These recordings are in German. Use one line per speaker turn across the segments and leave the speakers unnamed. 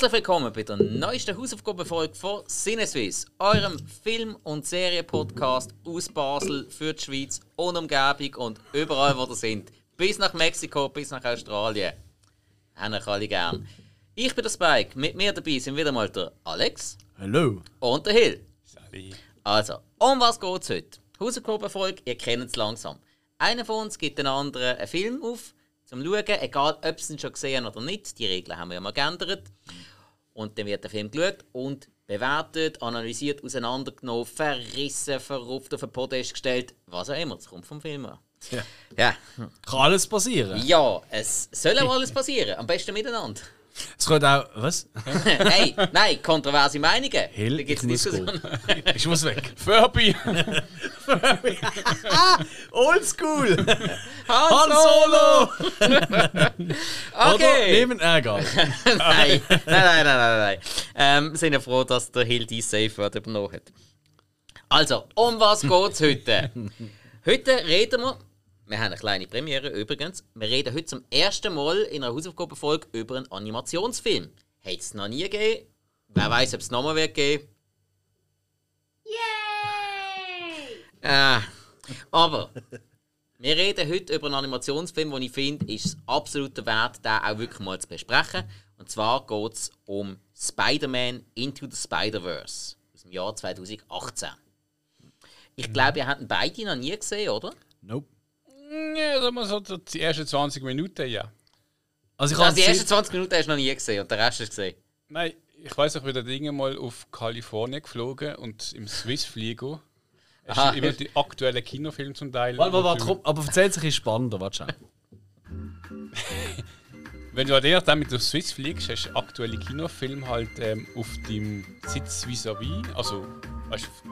Herzlich willkommen bei der neuesten Hausaufgabenfolge von Sinneswiss, eurem Film- und Serienpodcast aus Basel für die Schweiz und Umgebung und überall, wo ihr sind. Bis nach Mexiko, bis nach Australien. Haben euch alle gern. Ich bin der Spike, mit mir dabei sind wieder mal der Alex
Hallo.
und der Hill.
Sally.
Also, um was geht's heute? Hausaufgabenfolge, ihr kennt es langsam. Einer von uns gibt den anderen einen Film auf, zum Schauen, egal ob sie ihn schon gesehen haben oder nicht. Die Regeln haben wir ja mal geändert. Und dann wird der Film geschaut und bewertet, analysiert, auseinandergenommen, verrissen, verrupft, auf den Podest gestellt, was auch immer. Das kommt vom Film an.
Ja.
Ja,
Kann alles passieren.
ja es soll auch alles passieren. Am besten miteinander.
Es könnte auch. Was?
hey, nein, kontroverse Meinungen.
Hill,
da gibt's
ich muss
Diskussionen.
Ich muss weg.
Furby!
Oldschool!
Han
Han
Solo!
Oder
Okay.
neben. Äh, egal.
nein, nein, nein, nein, nein, nein. Ähm, sind ja froh, dass der Hill die Safe Word übernommen hat. Also, um was geht's heute? heute reden wir, wir haben eine kleine Premiere übrigens, wir reden heute zum ersten Mal in einer Hausaufgabenfolge über einen Animationsfilm. Hat es noch nie gegeben? Wer weiß, ob es nochmal wird geben? Äh, aber wir reden heute über einen Animationsfilm, den ich finde, ist es absolut wert, den auch wirklich mal zu besprechen. Und zwar geht es um Spider-Man Into the Spider-Verse aus dem Jahr 2018. Ich glaube, ihr habt ihn beide noch nie gesehen, oder?
Nope.
Ja, sagen wir so, die ersten 20 Minuten, ja.
Also, ich
Also
habe
die ersten 20 Minuten hast du noch nie gesehen und den Rest hast du gesehen.
Nein, ich weiß ich bin da Dinge mal auf Kalifornien geflogen und im Swiss-Flieger. Es
Aha.
ist immer die aktuellen Kinofilme zum Teil.
Warte, warte, warte, komm, aber erzähl sich ist spannender, warte schon.
Wenn du dir dann mit dem Swiss fliegst, hast du aktuelle Kinofilme halt ähm, auf deinem Sitz vis-à-vis. Also, weißt du,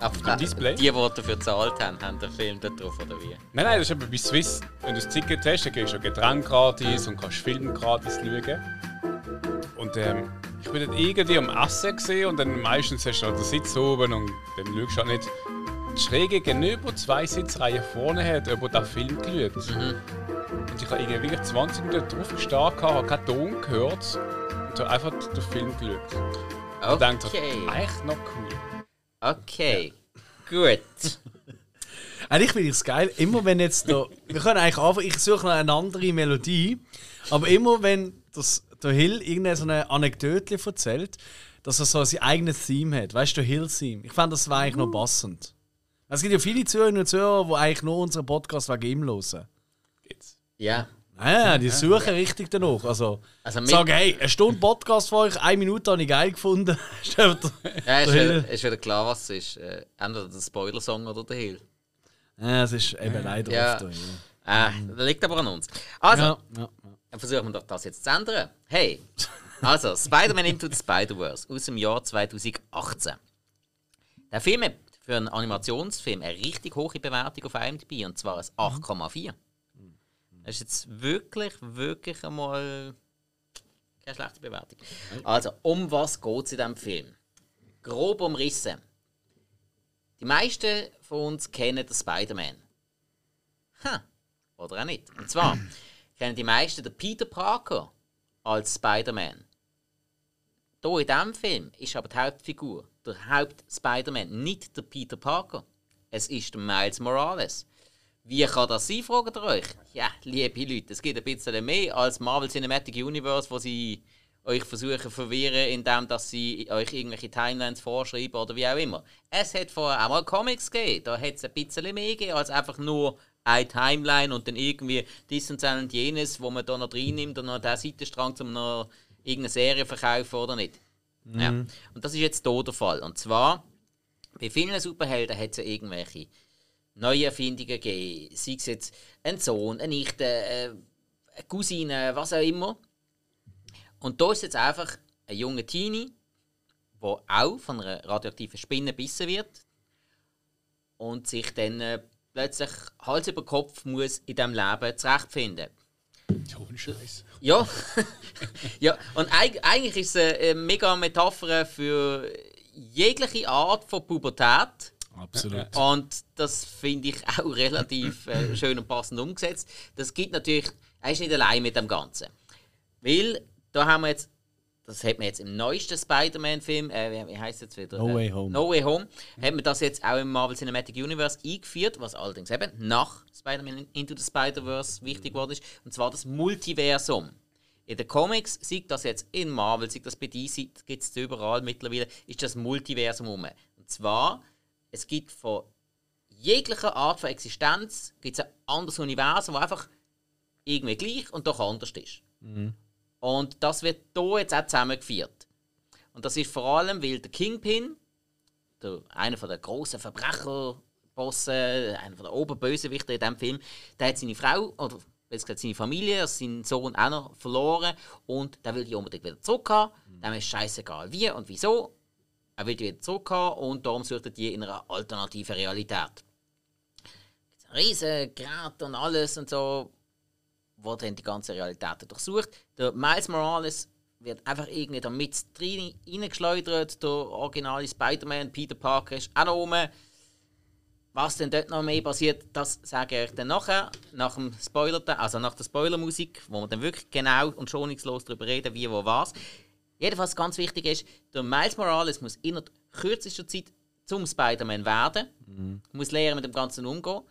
Auf
dem Display?
Die, die dafür gezahlt haben, haben den Film dort drauf, oder wie?
Nein, nein, das ist eben bei Swiss. Wenn du das Ticket hast, dann kriegst du Getränk gratis und kannst Film gratis schauen. Und ähm, ich bin dort irgendwie am Essen gesehen und dann meistens hast du noch den Sitz oben und dann schaust du halt nicht. Schräge gegenüber zwei Sitzreihen vorne hat jemand den Film geschaut. Und ich habe irgendwie wirklich 20 Minuten drauf gestarrt, habe keinen Ton gehört und habe einfach den Film geschaut. Und dachte,
Okay,
echt noch cool.
Okay, gut.
Eigentlich finde ich es geil, immer wenn jetzt da. Wir können eigentlich anfangen, ich suche noch eine andere Melodie, aber immer wenn das, der Hill irgendeine so eine Anekdote erzählt, dass er so sein eigenes Theme hat. Weißt du, der Hill-Theme. Ich fand, das war eigentlich noch passend. Es gibt ja viele Zuhörerinnen und Zuhörer, die eigentlich nur unseren Podcast wegen ihm hören.
Geht's.
Ja,
Ja, die suchen richtig danach. Also,
Also
sagen, hey, eine Stunde Podcast von euch, eine Minute habe ich geil gefunden.
Ja ist,
der
wieder, ist wieder klar, was es ist. Äh, entweder der Spoiler-Song oder der Hill.
ja, es ist eben leider
Ja.
oft. so, Ja.
Äh, das liegt aber an uns. Also,
Ja, ja.
dann versuchen wir doch das jetzt zu ändern. Hey, also Spider-Man Into the Spider-Verse aus dem Jahr 2018. Der Film hat für einen Animationsfilm eine richtig hohe Bewertung auf IMDb und zwar ein 8,4. Das ist jetzt wirklich, wirklich einmal keine schlechte Bewertung. Also, um was geht es in diesem Film? Grob umrissen. Die meisten von uns kennen den Spider-Man. Ha, oder auch nicht. Und zwar kennen die meisten den Peter Parker als Spider-Man. Hier in diesem Film ist aber die Hauptfigur, der Haupt-Spider-Man, nicht der Peter Parker. Es ist Miles Morales. Wie kann das sein, fragt ihr euch? Ja, liebe Leute, es gibt ein bisschen mehr als Marvel Cinematic Universe, wo sie euch versuchen zu verwirren, indem dass sie euch irgendwelche Timelines vorschreiben oder wie auch immer. Es hat vorher auch mal Comics gegeben, da hat es ein bisschen mehr gegeben als einfach nur eine Timeline und dann irgendwie dies und das und jenes, wo man da noch drin nimmt und noch den Seitenstrang, um noch irgendeine Serie zu verkaufen oder nicht. Ja. Und das ist jetzt hier der Fall. Und zwar, bei vielen Superhelden hat es ja irgendwelche neue Erfindungen gegeben. Sei es jetzt ein Sohn, eine Nichte, äh, eine Cousine, was auch immer. Und da ist jetzt einfach ein junger Teenie, der auch von einer radioaktiven Spinne gebissen wird und sich dann äh, plötzlich Hals über Kopf muss in diesem Leben zurechtfinden.
Ein Scheiß.
Ja, ja und eig eigentlich ist es eine mega Metapher für jegliche Art von Pubertät.
Absolut.
Und das finde ich auch relativ äh, schön und passend umgesetzt. Das gibt natürlich, er ist nicht allein mit dem Ganzen. Weil da haben wir jetzt das hat man jetzt im neuesten Spider-Man-Film, äh, wie, wie heißt jetzt wieder?
No
äh,
Way Home.
No Way Home, hat man das jetzt auch im Marvel Cinematic Universe eingeführt, was allerdings eben nach Spider-Man Into the Spider-Verse wichtig geworden ist, und zwar das Multiversum. In den Comics, sieht das jetzt in Marvel, sieht das bei DC, gibt es überall mittlerweile, ist das Multiversum rum. Und zwar, es gibt von jeglicher Art von Existenz gibt es ein anderes Universum, das einfach irgendwie gleich und doch anders ist. Und das wird hier jetzt auch zusammengeführt. Und das ist vor allem, weil der Kingpin, der, einer von der großen Verbrecherbosse, einer der Oberbösewichter in diesem Film, der hat seine Frau, oder besser gesagt seine Familie, also seinen Sohn auch noch verloren und der will die unbedingt wieder zurückhaben. Dem ist scheißegal wie und wieso. Er will die wieder zurückhaben und darum sucht er die in einer alternativen Realität. Riesen Gerät und alles und so, wo dann die ganze Realität durchsucht. Der Miles Morales wird einfach irgendwie da mit rein- reingeschleudert. Der originale Spider-Man, Peter Parker ist auch noch rum. Was denn dort noch mehr passiert, das sage ich dann nachher, nach dem Spoiler, also nach der Spoilermusik, wo wir dann wirklich genau und schonungslos darüber reden, wie, wo, was. Jedenfalls ganz wichtig ist, der Miles Morales muss innerhalb kürzester Zeit zum Spider-Man werden, muss lernen mit dem Ganzen umgehen.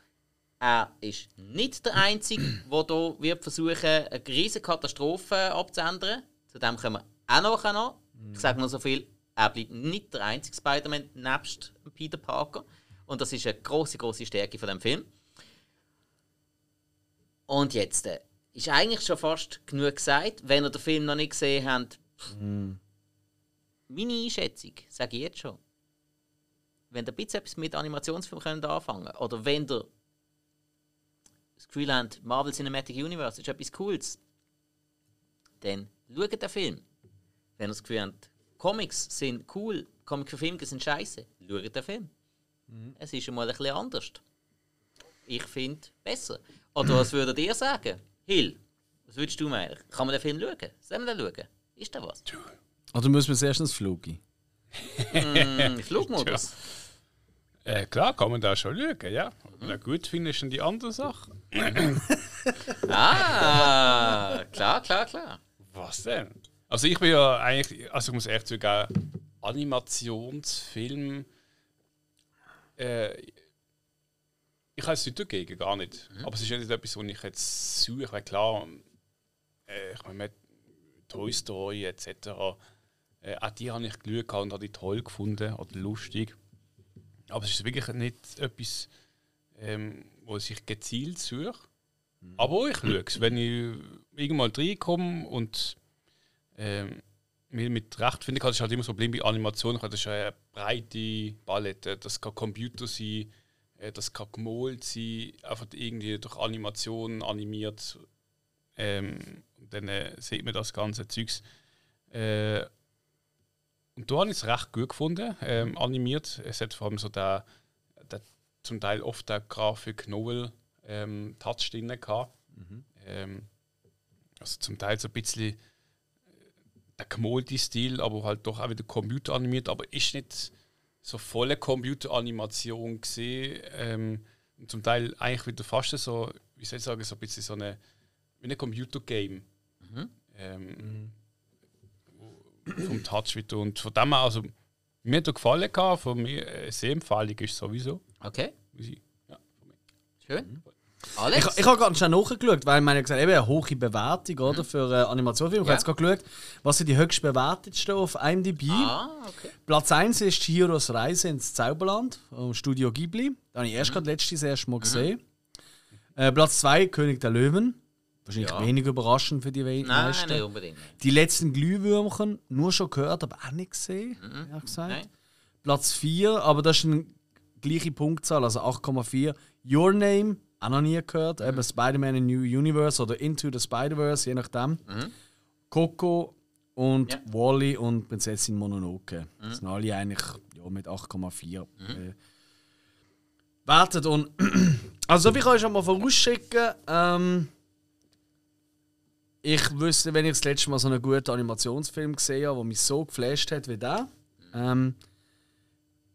Er ist nicht der Einzige, der hier wird versuchen, eine riesige Katastrophe abzuändern. Zu dem kommen wir auch noch. Ich sage nur so viel, er bleibt nicht der einzige Spider-Man nebst Peter Parker. Und das ist eine große, große Stärke von dem Film. Und jetzt äh, ist eigentlich schon fast genug gesagt. Wenn ihr den Film noch nicht gesehen habt, meine Einschätzung, sage ich jetzt schon. Wenn ihr ein bisschen etwas mit Animationsfilmen könnt anfangen oder wenn ihr das Gefühl habt, Marvel Cinematic Universe ist etwas Cooles, dann schaut den Film. Wenn ihr das Gefühl habt, Comics sind cool, Comic-Verfilmungen sind scheiße, schaut den Film. Es ist einmal ein bisschen anders. Ich finde besser. Oder was würdet ihr sagen? Hill, was würdest du meinen? Kann man den Film schauen? Sollen wir den schauen? Ist da was?
Oder müssen wir zuerst ins Flugi?
Hm, Flugmodus.
Äh, klar, kann man da schon schauen, ja. Na gut, finde ich schon die andere Sache.
Ah, klar, klar, klar.
Was denn? Also ich bin ja eigentlich, also ich muss echt zugeben, Animationsfilm, äh, ich habe es nicht dagegen, gar nicht. Aber es ist ja nicht etwas, was ich jetzt suche, weil klar, äh, ich meine, Toy Story etc., äh, auch die habe ich geschaut und habe die toll gefunden oder lustig. Aber es ist wirklich nicht etwas, ähm, wo ich gezielt suche. Aber ich schaue es, wenn ich irgendwann reinkomme und ähm, mir mit Recht finde, kann das ist halt immer so ein Problem bei Animationen. Das ist eine breite Palette. Das kann Computer sein, äh, das kann gemalt sein, einfach irgendwie durch Animationen animiert. Ähm, dann äh, sieht man das ganze Zeugs. Äh, und da habe ich es recht gut gefunden, ähm, animiert. Es hat vor allem so der, der zum Teil oft der Grafik-Novel ähm, Touch drin gehabt. Ähm, also zum Teil so ein bisschen äh, der gemalte Stil, aber halt doch auch wieder computeranimiert, aber ist nicht so volle Computeranimation gesehen. Ähm, und zum Teil eigentlich wieder fast so, wie soll ich sagen, so ein bisschen so eine, wie ein Computergame. Ähm, vom Touch wieder. Und von dem her, also mir hat er gefallen gehabt, von mir äh, sehr empfehlig ist sowieso.
Okay,
Ja.
schön.
Ich,
Alex?
ich habe ganz schnell nachgeschaut, weil man ja gesagt eben eine hohe Bewertung oder, für äh, Animationsfilme. Ich
Ja.
habe jetzt gerade geschaut, was sind die höchst bewertetsten auf IMDb.
ah, okay.
Platz 1 ist Chihiros Reise ins Zauberland vom Studio Ghibli. Da habe ich
Mhm.
erst gerade letztes Mal gesehen. Äh, Platz 2 König der Löwen. Wahrscheinlich
Ja.
wenig überraschend für die we-
Nein,
meisten.
nicht unbedingt.
Die letzten Glühwürmchen, nur schon gehört, aber auch nicht gesehen, ehrlich gesagt.
Mhm. Nein.
Platz 4, aber das ist eine gleiche Punktzahl, also 8,4. Your Name, auch noch nie gehört.
Mhm.
Eben Spider-Man in New Universe oder Into the Spider-Verse, je nachdem. Coco und
Mhm. Ja. Mhm.
Wally und Prinzessin Mononoke. Das sind alle eigentlich ja, mit 8,4 äh, wertet. Und also, ich kann euch schon mal vorausschicken. Ähm, ich wüsste, wenn ich das letzte Mal so einen guten Animationsfilm gesehen habe, der mich so geflasht hat wie der. Ähm,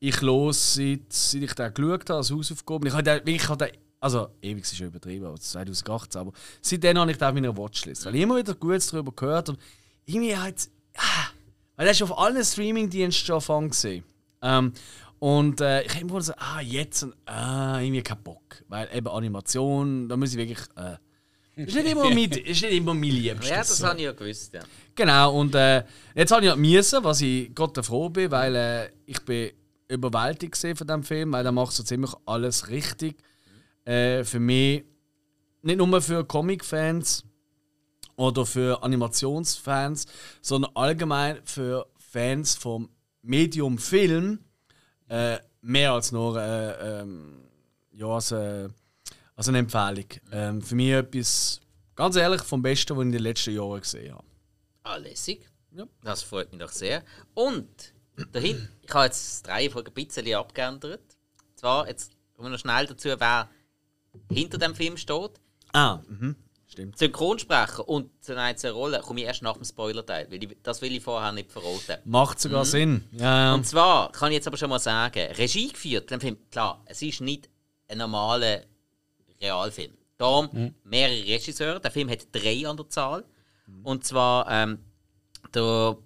ich los, seit, seit ich den geschaut habe, als Hausaufgabe. Ich habe den, ich den, also ewig ist schon übertrieben, aber 2018, aber seitdem habe ich den auf meiner Watchlist. Weil ich immer wieder Gutes darüber gehört und irgendwie hat Weil er ist auf allen Streaming-Diensten schon Anfang gesehen. Ähm, und äh, ich habe immer so, ah, jetzt, und, ah, irgendwie keinen Bock. Weil eben Animation, da muss ich wirklich. Äh, ist nicht immer mein, ist nicht immer mein Liebstes.
Ja, das
so.
habe ich ja gewusst, ja.
Genau, und äh, jetzt habe ich halt müssen, was ich Gott froh bin, weil äh, ich bin überwältigt von dem Film, weil er macht so ziemlich alles richtig. Äh, für mich, nicht nur für Comic-Fans oder für Animationsfans, sondern allgemein für Fans vom Medium Film äh, mehr als nur äh, ähm, ja, als, äh, als eine Empfehlung. Ähm, für mich etwas, ganz ehrlich, vom Besten, was ich in den letzten Jahren gesehen habe.
Ah, lässig.
Ja.
Das freut mich doch sehr. Und dahin, ich habe jetzt drei Folgen ein bisschen abgeändert. Zwar, jetzt kommen wir noch schnell dazu, wer hinter dem Film steht.
Ah, mhm. stimmt.
Synchronsprecher und zu einzelnen Rollen komme ich erst nach dem Spoiler-Teil, weil ich, das will ich vorher nicht verraten.
Macht sogar Sinn. Ja, ja.
Und zwar kann ich jetzt aber schon mal sagen, Regie geführt, dem Film, klar, es ist nicht ein normaler Realfilm. Darum mehrere Regisseure. Der Film hat drei an der Zahl. Und zwar ähm, der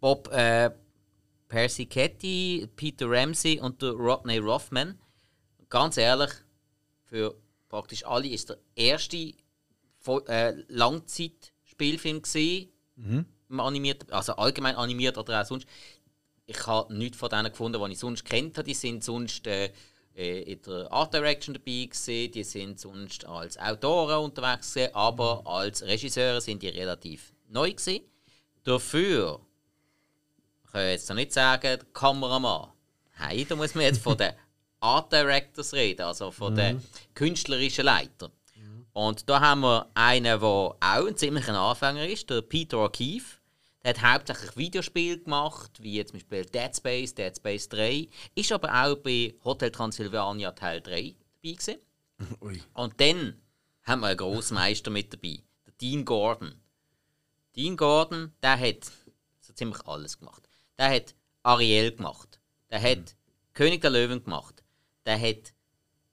Bob äh, Persichetti, Peter Ramsey und der Rodney Rothman. Ganz ehrlich, für praktisch alle ist der erste äh, Langzeitspielfilm gesehen, animiert, also allgemein animiert oder auch sonst. Ich habe nichts von denen gefunden, die ich sonst kennt habe. Die sind sonst äh, in der Art Direction dabei gewesen, die sind sonst als Autoren unterwegs gewesen, aber als Regisseure sind die relativ neu gewesen. Dafür ich kann jetzt noch nicht sagen, der Kameramann. Nein, da muss man jetzt von den Art Directors reden, also von den künstlerischen Leitern. Und da haben wir einen, der auch ein ziemlicher Anfänger ist, der Peter O'Keefe. Der hat hauptsächlich Videospiele gemacht, wie jetzt zum Beispiel Dead Space, Dead Space 3. Ist aber auch bei Hotel Transylvania Teil 3 dabei gewesen.
Ui.
Und dann haben wir einen Grossmeister mit dabei, der Dean Gordon. Dean Gordon, der hat so ziemlich alles gemacht. Der hat Ariel gemacht. Der hat König der Löwen gemacht. Der hat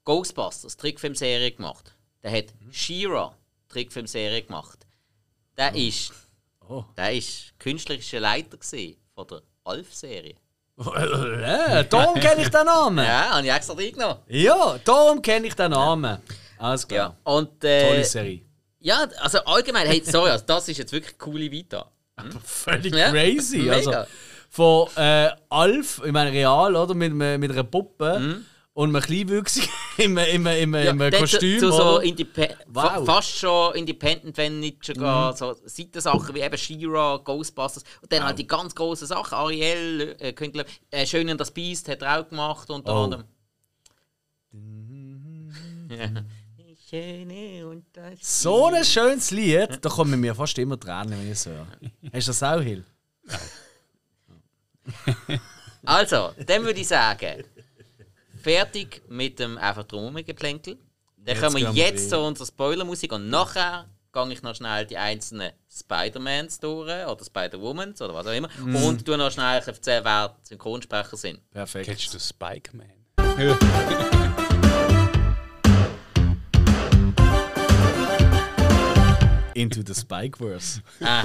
Ghostbusters, Trickfilmserie gemacht. Der hat She-Ra, Trickfilmserie gemacht. Der ist,
Oh.
der ist künstlerischer Leiter von der Alf-Serie.
Äh, darum kenne ich den Namen.
Ja, habe ich extra reingenommen.
Ja, darum kenne ich den Namen. Alles klar.
Ja. Und, äh,
Tolle Serie.
Ja, also allgemein, hey, sorry, also das ist jetzt wirklich coole Vita.
Völlig
Ja,
crazy.
mega.
Also, von äh, Alf, ich meine real, oder? Mit, mit mit einer Puppe und einem Kleinwüchsigen im, im, im, im
dann
Kostüm.
Zu, zu so
Wow.
fa fast schon Independent, wenn nicht sogar so Seitensachen wie eben She-Ra, Ghostbusters und dann halt die ganz großen Sachen. Ariel, äh, Künstler, äh, Schön und das Biest hat er auch gemacht unter
Oh.
anderem. Ja.
So ein schönes Lied, da kommen mir fast immer Tränen, wenn ich es höre. Hast du das auch, Hill?
Also, dann würde ich sagen, fertig mit dem einfach drum geplänkel. Dann
Jetzt
kommen wir jetzt zu unserer Spoilermusik und nachher gehe ich noch schnell die einzelnen Spider-Mans durch oder Spider-Womans oder was auch immer
Mhm.
und tu noch schnell erzählen, wer Synchronsprecher sind.
Perfekt.
Kennst du Spike-Man?
Into the Spikeverse.
Ah.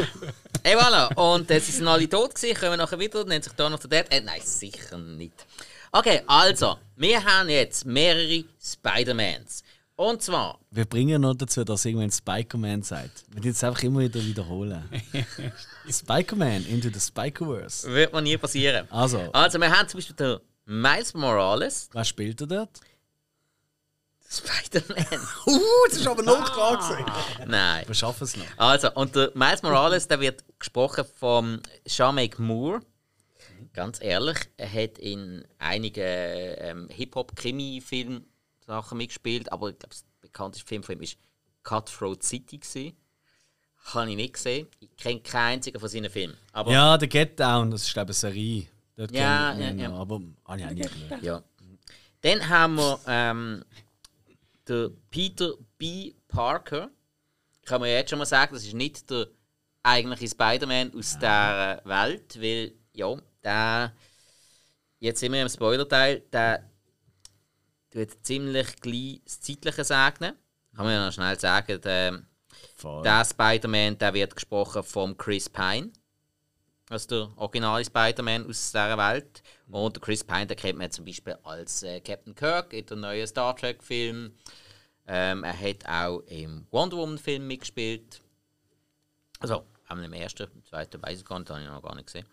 Hey, voilà. Und äh, sie sind alle tot gewesen, kommen nachher wieder, nennt sich Dawn of the Dead. Äh, nein, sicher nicht. Okay, also, wir haben jetzt mehrere Spider-Mans. Und zwar,
Wir bringen noch dazu, dass irgendwann Spiker-Man sagt. Wir jetzt einfach immer wieder wiederholen. Spiker-Man into the Spikerverse.
wird man nie passieren.
Also,
Also, wir haben zum Beispiel den Miles Morales,
was spielt er dort?
Spider-Man.
Uh, das ist aber noch dran
Nein.
Wir schaffen es noch.
Also, und der Miles Morales, der wird gesprochen von Shamake Moore. Ganz ehrlich, er hat in einigen ähm, Hip-Hop-Krimi-Film-Sachen mitgespielt, aber ich glaube, der bekannteste Film von ihm war Cutthroat City. Gewesen. Habe ich nicht gesehen. Ich kenne keinen einzigen von seinen Filmen. Aber
Ja, der Get Down, das ist glaube ich eine Serie. Dort
Ja, ja,
noch,
ja.
Aber habe ich auch geschaut.
Ja. Dann haben wir ähm, den Peter B. Parker. Kann man ja jetzt schon mal sagen, das ist nicht der eigentliche Spider-Man aus der Welt, weil, ja, der, jetzt sind wir im Spoiler-Teil, der tut ziemlich gleich das Zeitliche segnen. Kann man ja noch schnell sagen, der,
Voll.
der Spider-Man, der wird gesprochen von Chris Pine. also der originale Spider-Man aus dieser Welt. Und Chris Pine, den kennt man zum Beispiel als äh, Captain Kirk in der neuen Star Trek-Film. Ähm, er hat auch im Wonder Woman-Film mitgespielt. Also, einmal im ersten, im zweiten weiß ich gar nicht, habe ich noch gar nicht gesehen.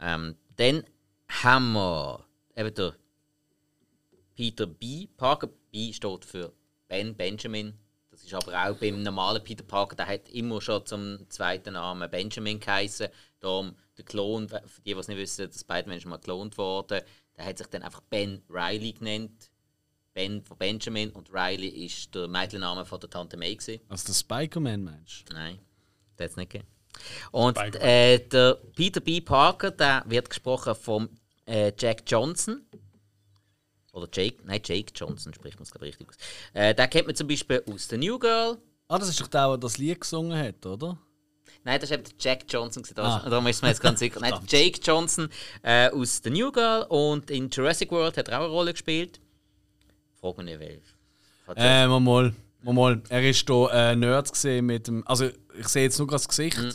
Ähm, dann haben wir eben der Peter B. Parker. B steht für Ben Benjamin. Das ist aber auch beim normalen Peter Parker, der hat immer schon zum zweiten Namen Benjamin geheißen. Darum der Klon, für die, die es nicht wissen, der Spider-Man ist mal geklont worden. Der hat sich dann einfach Ben Riley genannt. Ben von Benjamin und Riley ist der Mädchenname von der Tante May. Gewesen.
Also der Spider-Man-Mensch.
Nein, das hat es nicht gegeben. Und äh, der Peter B. Parker, der wird gesprochen von äh, Jack Johnson. Oder Jake, nein, Jake Johnson spricht man es glaube ich richtig aus. Äh, den kennt man zum Beispiel aus The New Girl.
Ah, das ist doch der, der das Lied gesungen hat, oder?
Nein, das war eben der Jack Johnson.
Ah.
Darum ist man jetzt ganz sicher. Nein, Jake Johnson äh, aus The New Girl und in Jurassic World hat er auch eine Rolle gespielt. Frag mich nicht, wer.
Äh, mal, mal. Er ist hier äh, Nerd gesehen mit dem. Also, ich sehe jetzt nur gerade das Gesicht.
Mhm.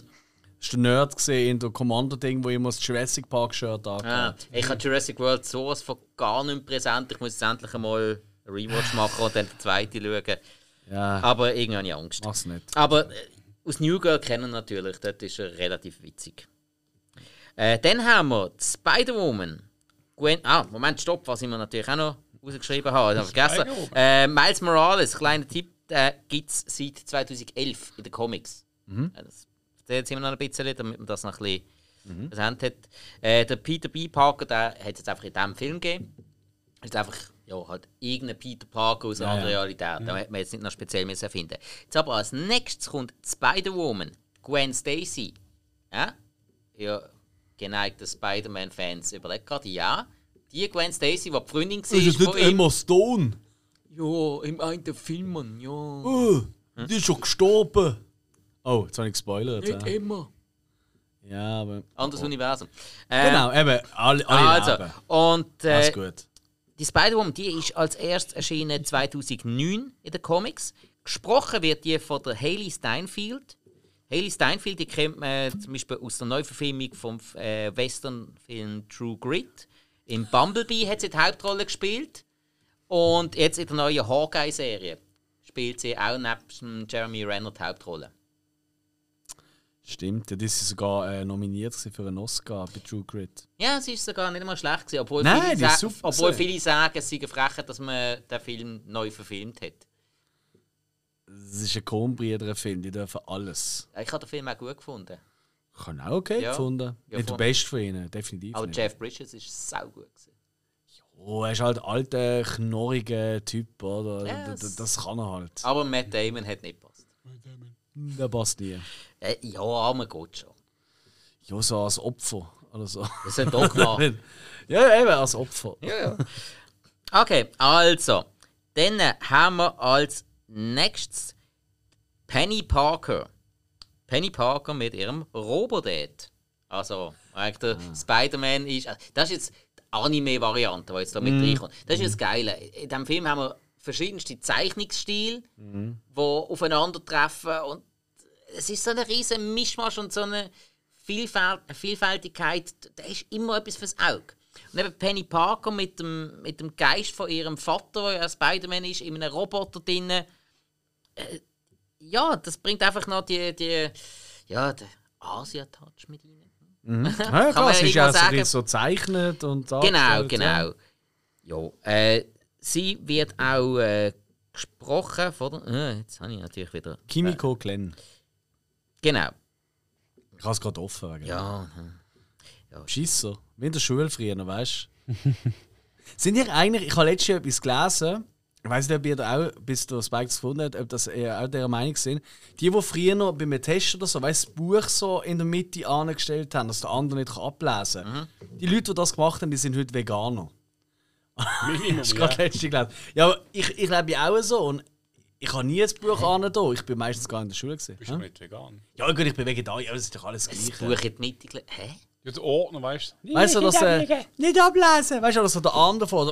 Ist der Nerd gesehen in der Kommando-Ding, wo immer das Jurassic Park-Shirt
Ah,
angeht.
ich habe Jurassic World sowas von gar nicht präsent. Ich muss jetzt endlich einmal einen Rewatch machen und dann den zweiten schauen.
Ja,
Aber irgendwie habe ich Angst.
mach's nicht.
Aber äh, aus New Girl kennen wir natürlich, dort ist er relativ witzig. Äh, dann haben wir Spider-Woman. Gwen, ah, Moment, stopp, was ich mir natürlich auch noch rausgeschrieben habe, ich habe vergessen. Äh, Miles Morales, kleiner Tipp, äh, gibt es seit 2011 in den Comics. Äh, Das erzählt immer noch ein bisschen, damit man das noch ein bisschen präsent hat. Äh, der Peter B. Parker, der hat es jetzt einfach in diesem Film gegeben. Ist einfach ja, halt irgendein Peter Parker aus einer
Ja.
Realität. Da hätte man jetzt nicht noch speziell müssen erfinden Jetzt aber als nächstes kommt Spider-Woman, Gwen Stacy. Ja? Ja, geneigte Spider-Man-Fans überlegt gerade, ja. Die Gwen Stacy, die die Freundin war
Ist das nicht. Emma Stone?
Ja, im einen Film, Mann, ja.
Oh, die ist schon gestorben. Oh, jetzt habe ich gespoilert.
Nicht
Ja,
immer.
ja aber.
Anderes Universum. Äh,
Genau, eben. Alle, alle
Also,
leben.
und
Alles
äh,
gut.
die Spider-Woman, die ist als erst erschienen 2009 in den Comics. Gesprochen wird die von der Hayley Steinfeld. Hayley Steinfeld, die kennt man zum Beispiel aus der Neuverfilmung vom äh, Western-Film True Grit. In Bumblebee hat sie die Hauptrolle gespielt. Und jetzt in der neuen Hawkeye-Serie spielt sie auch neben Jeremy Renner die Hauptrolle.
Stimmt, ja, das ist sogar äh, nominiert für einen Oscar bei True Grit.
Ja, sie ist sogar nicht mal schlecht gewesen, obwohl,
Nein,
viele, sa-
super
obwohl viele sagen, es sei Frechheit, dass man den Film neu verfilmt hat.
Es ist ein Coen-Brüder-Film, die dürfen alles.
Ich habe den Film auch gut gefunden.
Ich habe auch okay
Ja.
gefunden.
Ja,
nicht der beste von ihnen, definitiv.
Aber
nicht.
Jeff Bridges ist sau gut. Gewesen.
Oh, er ist halt ein alter, knorriger Typ, oder?
Ja,
das,
es-
das kann er halt.
Aber Matt Damon hat nicht gepasst.
Der passt nie.
Äh, ja, armer Gott schon.
Ja, so als Opfer oder so.
Das ist ein Dogma.
ja, eben als Opfer.
ja, ja. Okay, also. Dann haben wir als nächstes Penny Parker. Penny Parker mit ihrem Robodad. Also, eigentlich der Spider-Man ist. äh, Das ist jetzt Anime-Variante, die jetzt da mit reinkommt. Das ist das Geile. In diesem Film haben wir verschiedenste Zeichnungsstile, die aufeinandertreffen. Und es ist so ein riesen Mischmasch und so eine Vielfalt, Vielfältigkeit. Da ist immer etwas fürs Auge. Und eben Penny Parker mit dem, mit dem Geist von ihrem Vater, der ja Spider-Man ist, in einem Roboter drin. Äh, ja, das bringt einfach noch die, die ja, den Asia-Touch mit rein.
Ja,
Kann
es ist ja so,
sagen-
so gezeichnet und
Genau,
dargestellt,
genau. Ja, äh, sie wird auch äh, gesprochen von. Äh, jetzt habe ich natürlich wieder.
Ja. Kimiko Glenn.
Genau.
Ich habe es gerade offen. wegen-
Ja.
Schisser. Wie in der Schule früher, weißt du? Sind ihr eigentlich, ich habe letztes Jahr etwas gelesen, ich weiß nicht, ob ihr da auch, bis der Spike das gefunden hat, ob das ihr auch der Meinung sind. Die, die früher noch bei einem Test oder so, weißt, das Buch so in der Mitte angestellt haben, dass der andere nicht ablesen kann. Die Leute, die das gemacht haben, die sind heute Veganer.
Minimum,
Das ist
ja.
gerade letzte gelesen. Ja, aber ich, ich lebe ja auch so und ich habe nie das Buch an da. Ich bin meistens gar in der Schule. Gewesen.
Bist du nicht vegan?
Ja, gut, ich bin Vegetarier, aber das ist doch alles
Das
gleich.
Buch in die Mitte. Hä?
Ja, der Ordner, weißt du?
Weißt du, dass äh, nicht ablesen, weißt du, dass so der andere vor. So,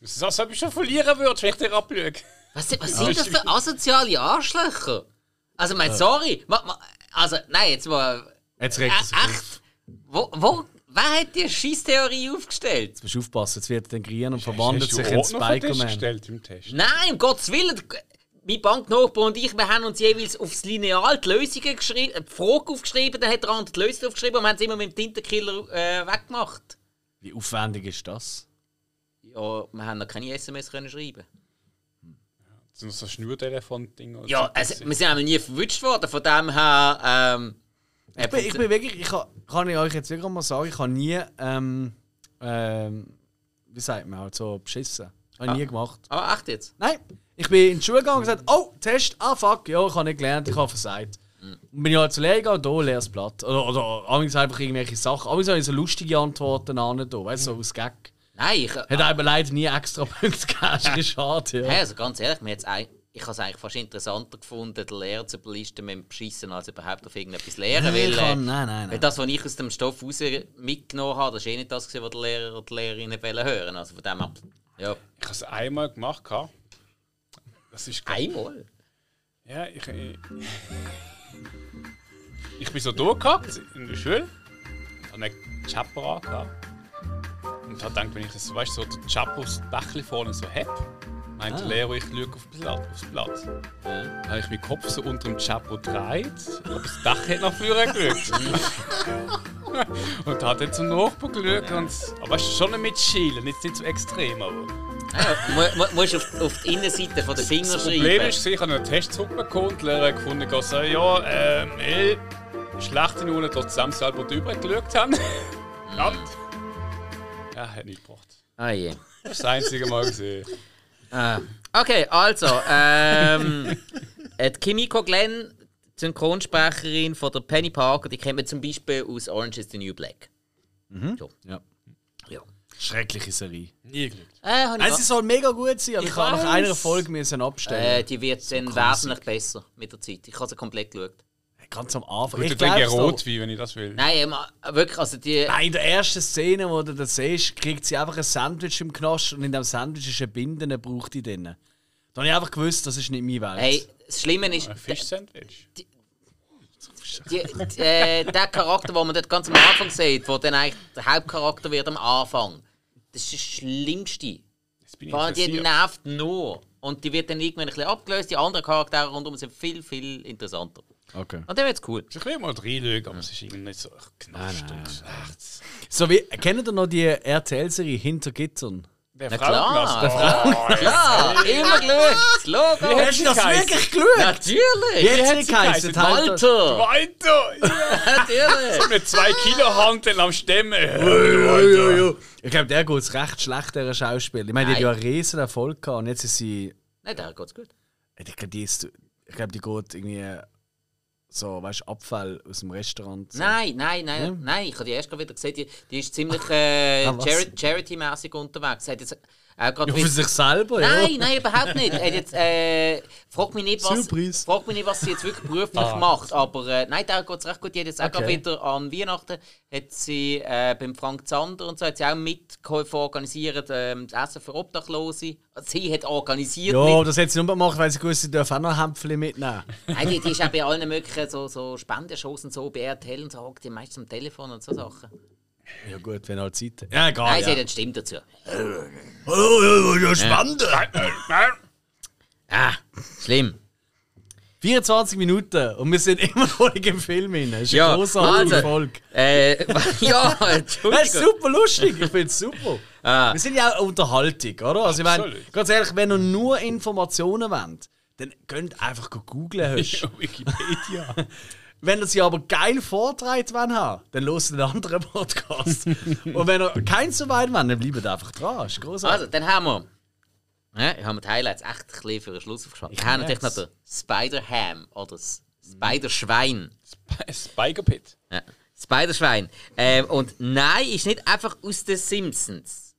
Das ist, als ob ich schon verlieren würde, wenn ich dir abschaue.
Was, was sind das für asoziale Arschlöcher? Also, mein, sorry. Ma, ma, also, nein, jetzt mal
Jetzt regt auf.
echt? Wo, wo, wer hat die Schisstheorie aufgestellt?
Jetzt musst du aufpassen, jetzt wird er dann grieren und verwandelt sich in Spider-Man.
gestellt im Test?
Nein, um Gottes Willen. Mein Banknachbar und ich, wir haben uns jeweils aufs Lineal die Lösungen geschrieben, äh, die Frage aufgeschrieben, dann hat der andere die Lösung aufgeschrieben und wir haben es immer mit dem Tintenkiller äh, weggemacht.
Wie aufwendig ist das?
Ja, wir haben noch keine SMS können schreiben.
Sind das so Schnurtelefon-Dinger?
Ja, also, wir sind auch noch nie verwünscht worden, von dem her. Ähm,
Ich bin, ich bin wirklich, ich kann, kann ich euch jetzt wirklich mal sagen, ich habe nie, ähm, ähm, wie sagt man halt, so beschissen. Habe ich nie gemacht.
aber echt jetzt?
Nein, ich bin in die Schule gegangen und gesagt, oh, Test, ah fuck, ja, ich habe nicht gelernt, ich habe versagt. Und bin ich halt zur Lehre gegangen, da leeres Blatt. Oder, oder einfach irgendwelche Sachen. Amigs habe ich so lustige Antworten an, da, weißt du, so aus Gag.
Nein, ich.
Hat aber leider nie extra Punkte gegeben, schade, ja.
Hey, also ganz ehrlich, mir ich habe es eigentlich fast interessanter gefunden, den Lehrer zu belisten mit dem Beschissen, als überhaupt auf irgendetwas lehren.
Nein, ich
äh,
kann- nein, nein,
weil
nein.
das, was ich aus dem Stoff raus mitgenommen habe, das war eh nicht das, was der Lehrer oder die Lehrerin wollen hören. Also von dem her, ja,
Ich habe es einmal gemacht. Das ist
einmal.
Ja, ich. Ich, ich bin so durchgehackt in der Schule. Ich hatte einen Chapper angehabt. Und habe gedacht, wenn ich das, weißt du, so den Chapper aufs Bächli vorne so heb, meint der Lehrer, ich schaue auf Blatt. Aufs Blatt. Dann habe ich meinen Kopf so unter dem Chapper gedreht, aber das Dach hat nach vorne geschaut. und hat dann zum Nachbarn geschaut. Und, aber schon nicht mit Schielen, jetzt nicht so extrem. Aber.
Ja, mu, mu, musst auf, auf die Innenseite von den Finger
Das
schreiben.
Problem ist, ich habe einen Test zurückbekommen und die Lehrer gefunden, ich so, ja, ähm, ey, schlechte Noten, trotzdem selber drüber geschaut haben. ja. ja, hat nicht gebracht.
Ah je.
Das ist das einzige Mal gesehen.
Ah. Okay, also, ähm, äh, die Kimiko Glenn, Synchronsprecherin von der Penny Parker, die kennt man zum Beispiel aus Orange is the New Black. So.
Ja.
Ja.
Schreckliche Serie.
Nie.
Äh, ich
sie soll mega gut sein, aber ich,
Ich
habe nach einer Folge müssen abstellen.
Äh, die wird dann wesentlich besser mit der Zeit. Ich habe sie komplett geschaut.
Ganz am Anfang.
Ich
Ich
trinke
doch.
Rotwein, wenn ich das will.
Nein, ähm, wirklich, also die.
Nein, in der ersten Szene, wo du das siehst, kriegt sie einfach ein Sandwich im Knast und in dem Sandwich ist eine Binde, eine braucht die drin. Da habe ich einfach gewusst, das ist nicht meine Welt.
Hey, das Schlimme ist,
Ein Fischsandwich.
die, die, äh, der Charakter, den man dort ganz am Anfang sieht, wo dann eigentlich der Hauptcharakter wird am Anfang, das ist das Schlimmste.
Jetzt bin ich
Vor allem, die nervt nur. Und die wird dann irgendwann ein bisschen abgelöst. Die anderen Charaktere rundum sind viel, viel interessanter.
Okay.
Und dann wird's cool.
Ich will mal reinschauen, aber es ist irgendwie nicht so
nein,
und schlecht.
So wie, kennt ihr noch die RTL-Serie Hinter Gittern?
Der
Na
Frauenglas.
klar.
Oh,
Klar, immer geschaut. Logo.
Wie hast du das
wirklich geschaut?
Natürlich.
Wie hat
hat
sie geheißen?
geheißen?
Walter.
Weiter! Ja.
Natürlich.
Mit zwei Kilo Hanteln am Stemmen.
Ich glaube, der geht recht schlecht, der Schauspieler. Ich meine, die hat ja einen riesen Erfolg gehabt und jetzt ist sie.
Nein, der geht's gut.
Ich glaube, die, ist, ich glaube, die geht irgendwie so, weißt du, Abfall aus dem Restaurant. So.
Nein, nein, nein, nein. Ich habe die erst gerade wieder gesehen. Die, die ist ziemlich äh,
Ah,
Charity-mäßig unterwegs. Sie Hat jetzt auch
Ja, für
wieder-
sich selber, ja.
Nein, nein, überhaupt nicht. Er jetzt, äh, frag, mich nicht was,
Surprise.
frag mich nicht, was sie jetzt wirklich beruflich macht. Aber äh, nein, da geht es recht gut. Die hat jetzt auch
Okay.
wieder an Weihnachten hat sie, äh, beim Frank Zander und so hat sie auch mitgeholfen organisieren, ähm, das Essen für Obdachlose. Sie hat organisiert.
Ja,
mit,
das hat sie nur gemacht, weil sie gewusst, sie dürfen auch noch Hämpfchen mitnehmen.
nein, die, die ist auch bei allen möglichen so, so Spendenshows und so, bei RTL und so, die meistens am Telefon und so Sachen.
Ja gut, wenn halt Zeit Ja, egal.
nein, sie
ja.
hat eine Stimme dazu.
Oh, ja, ja, spannend.
Ah, schlimm.
24 Minuten und wir sind immer noch im Film drin. Das ist
Ja,
eine großartige
also,
Folge.
Äh, ja,
Das ist super lustig, ich finde es super.
Ah.
Wir sind ja auch Unterhaltung, oder? Also, ich meine, ganz ehrlich, wenn ihr nur Informationen wollt, dann könnt ihr einfach googeln. du.
Wikipedia.
Wenn ihr sie aber geil vortreibt wollt, haben, dann hört einen anderen Podcast. Und wenn ihr keins so weit wollt, dann bleibt einfach dran. Das ist großartig.
Also, dann haben wir. Ja, haben wir die Highlights echt ein bisschen für den Schluss aufgespannt. Wir haben natürlich noch den Spider-Ham oder das Spider-Schwein.
Spiker Pit.
Ja. Spider-Schwein. Ähm, und nein, ist nicht einfach aus den Simpsons.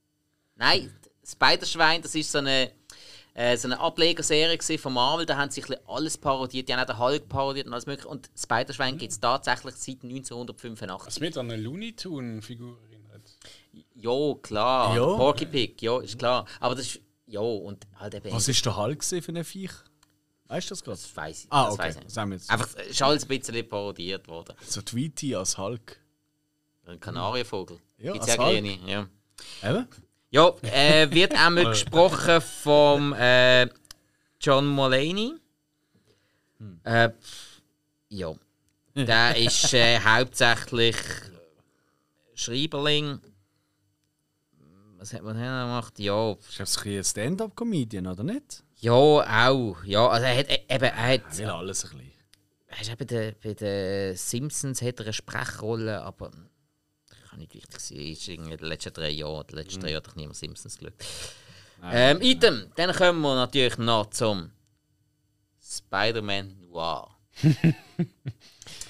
Nein, Spider-Schwein, das ist so eine, äh, so eine Ablegerserie von Marvel. Da haben sie alles parodiert. Die haben auch den Hulk parodiert und alles mögliche. Und Spider-Schwein gibt es tatsächlich seit 1985.
Was an eine Looney Tunes-Figur erinnert.
Ja, klar.
Ja.
Porky Pig, ja, ist klar. Aber das ist. Ja, und halt eben.
Was ist der gewesen für ein Viech? Weißt du das gerade?
Das weiß ich.
Ah,
das
okay.
weiss ich.
Das haben wir jetzt.
Einfach, es ist alles ein bisschen parodiert worden.
So Tweety als Hulk.
Ein Kanarienvogel.
Ja,
Gibt's
als
ja
Hulk.
grüne. Ja.
Eben?
Ja, äh, wird einmal gesprochen vom äh, John Mulaney. Äh, ja. Der ist äh, hauptsächlich Schreiberling. Was hat man denn gemacht? Ja,
Ist das ein Stand-up-Comedian, oder nicht?
ja, auch. Ja, also er hat äh, eben, er hat,
Will alles ein bisschen.
er eben bei den, bei den Simpsons hat er eine Sprechrolle, aber das kann nicht wichtig sein. Ist in den letzten drei Jahren, die letzten drei Jahre hat niemand Simpsons geschaut. Ähm, Item, dann kommen wir natürlich noch zum Spider-Man Noir.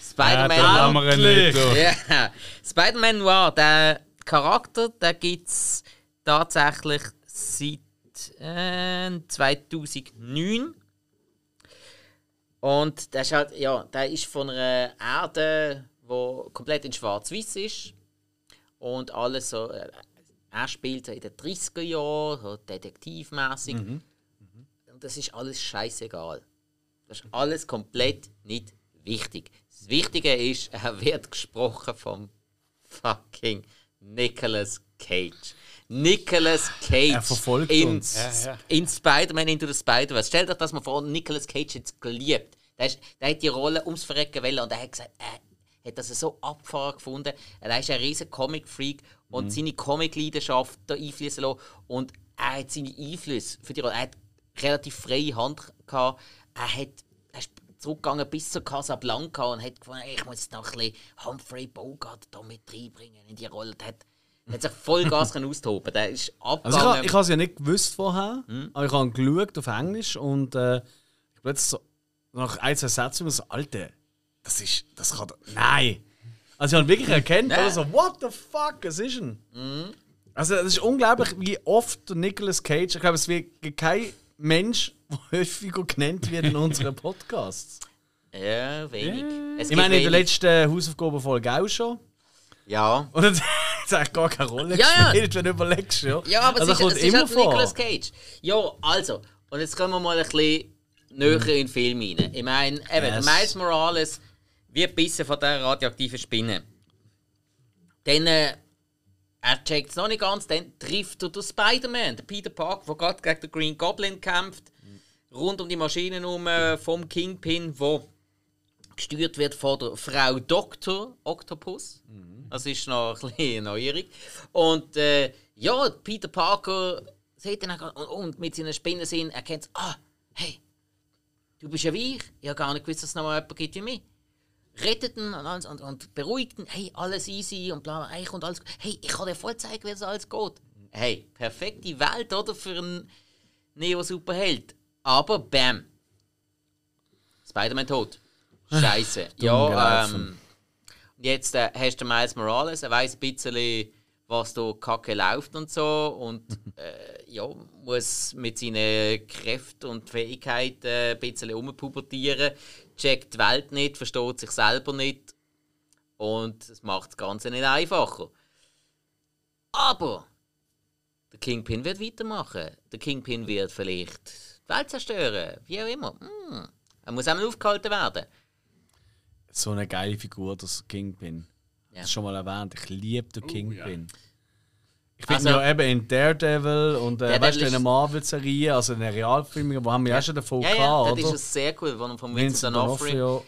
Spider-Man
nicht. du.
ja. Spider-Man Noir, der Charakter, den gibt es tatsächlich seit äh, 2009. Und der ist halt, ja, der ist von einer Erde, die komplett in schwarz-weiß ist. Und alles so, äh, er spielt so in den 30er Jahren, so detektivmäßig. Und das ist alles scheißegal. Das ist alles komplett nicht wichtig. Das Wichtige ist, er wird gesprochen vom fucking Nicolas Cage. Nicolas Cage
Er verfolgt
in,
uns.
Ja, ja.
in Spider-Man Into the Spider-Verse. Stellt euch das mal vor, Nicolas Cage hat es geliebt. Der, ist, der hat die Rolle ums Verrecken wollen und er hat gesagt, er hat das so abgefahren gefunden. Er ist ein riesen Comic-Freak und
Mhm.
seine Comic-Leidenschaft da einfließen lassen. Und er hat seine Einflüsse für die Rolle. Er hat relativ freie Hand gehabt. Er hat er ist zurückgegangen bis zur Casablanca und hat gefunden, ich muss jetzt noch ein bisschen Humphrey Bogart da mit reinbringen in die Rolle. Der hat, der hat sich voll Gas können austoben. Der ist
Also ich,
abgegangen.
ha- ich habe es ja nicht gewusst vorher,
Hm?
aber ich habe geschaut auf Englisch und äh, ich plötzlich so, nach ein, zwei Sätzen immer so, Alter, das ist, das kann nein. Also ich habe wirklich erkannt, oder so, what the fuck, was ist denn?
Hm?
Also es ist unglaublich, wie oft Nicolas Cage, ich glaube, es wird kein Mensch, der häufiger genannt wird in unseren Podcasts.
Ja, wenig. Es
Ich meine, in der letzten Hausaufgabenfolge auch schon.
Ja.
Und dann hat es eigentlich gar keine Rolle
Ja, ja.
gespielt, wenn du überlegst. Ja,
Ja, aber
also
es ist,
kommt
es ist
immer
halt
vor.
Nicolas Cage. Ja, also. Und jetzt kommen wir mal ein bisschen näher in den Film rein. Ich meine, eben,
Yes.
Miles Morales wird bissen von dieser radioaktiven Spinne. Dann, äh, er checkt es noch nicht ganz, dann trifft er den Spider-Man, den Peter Parker, der gerade gegen den Green Goblin kämpft. Rund um die Maschinen um äh, vom Kingpin, wo gesteuert wird von der Frau Dr. Octopus. Das ist noch ein bisschen Neuerung. Und äh, ja, Peter Parker sieht dann auch, und, und mit seinen Spinnensinn erkennt ah, hey, du bist ja wie ich. Ich habe gar nicht gewusst, dass es noch mal jemanden gibt wie mich. Rettet ihn und, alles und, und beruhigt ihn. Hey, alles easy und bla, hey, kommt alles. Hey, ich kann dir voll zeigen, wie es alles geht. Hey, perfekte Welt, oder? Für einen Neo-Superheld. Aber bam. Spider-Man tot. Scheiße. ja, ähm. und Jetzt äh, hast du Miles Morales, er weiß ein bisschen, was da kacke läuft und so. Und äh, ja, muss mit seinen Kräften und Fähigkeiten ein bisschen umpubertieren. Checkt die Welt nicht, versteht sich selber nicht. Und es macht das Ganze nicht einfacher. Aber der Kingpin wird weitermachen. Der Kingpin wird vielleicht die Welt zerstören. Wie auch immer. Hm. Er muss einmal aufgehalten werden.
So eine geile Figur, das Kingpin.
Ja.
Das ist schon mal erwähnt. Ich liebe den Kingpin. Ich
Also-
finde ja eben in Daredevil und äh, weißt du, in
ist-
der Marvel-Serie, also in den Realfilmen, wo haben wir ja, schon davon
Ja, ja,
gehabt,
das ist es sehr cool, von, von
Vincent
Vincent D'Onofrio.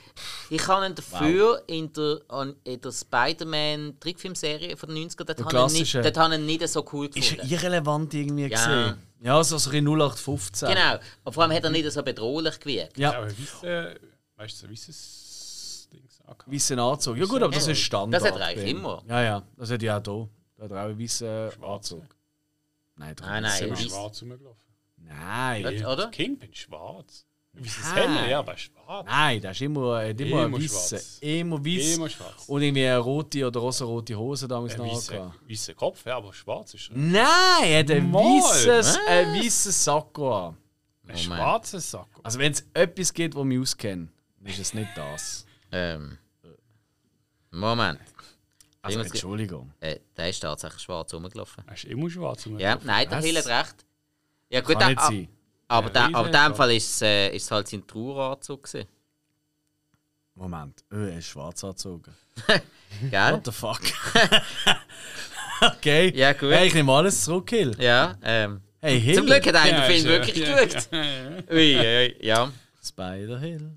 Ich kann ihn dafür in der, in der Spider-Man-Trickfilmserie von den 90ern, dort habe ich, ihn nicht, habe so cool
Ist
gefunden.
irrelevant irgendwie
Ja.
gesehen. Ja, so, so ein 0815.
Genau. Und vor allem hat er nicht so bedrohlich gewirkt.
Ja,
Aber weißt du, so ein weißes Ding angehabt.
weißen Anzug. Ja gut, aber das
Ja.
ist Standard.
Das hat er eigentlich immer.
Ja, ja, das hat er auch hier. Da hat er auch einen weißen Anzug. Nein, doch
Ah, nein,
Ist immer
weiss-
schwarz rumgelaufen.
Nein.
Was, oder?
Kingpin schwarz. Ein weißes
Nein.
Hemd, ja, aber schwarz.
Nein, das ist immer, äh, immer,
Immer
weiße.
schwarz.
Immer weiß.
Immer schwarz.
Und irgendwie eine rote oder rosa-rote Hose damals
Ein
noch
weißer
angehabt.
weißer Kopf, ja, aber schwarz ist er.
Nein, er hat ein weißes, ein weißes Sakko an.
Ein schwarzes Sakko.
Also wenn es etwas gibt, was wir auskennen, dann ist es nicht das.
Ähm. Moment.
Also Entschuldigung.
Äh, der ist tatsächlich schwarz rumgelaufen.
Er ist immer schwarz
Ja,
rumgelaufen.
nein, der
Was?
Hill hat recht. Ja, gut,
Kann nicht
ah,
sein.
Aber,
Ja,
da, aber in dem Fall ist es, äh, ist halt sein Traueranzug. gewesen.
Moment, oh, er ist schwarz angezogen.
Gell?
What the fuck? okay.
Ja, gut.
Hey, ich nehme alles zurück, Hill.
Ja, ähm.
Hey, Hill.
Zum Glück hat einer
Ja,
den Film
ja,
wirklich
ja,
geschaut. Ui, ui, ja.
Spider Hill.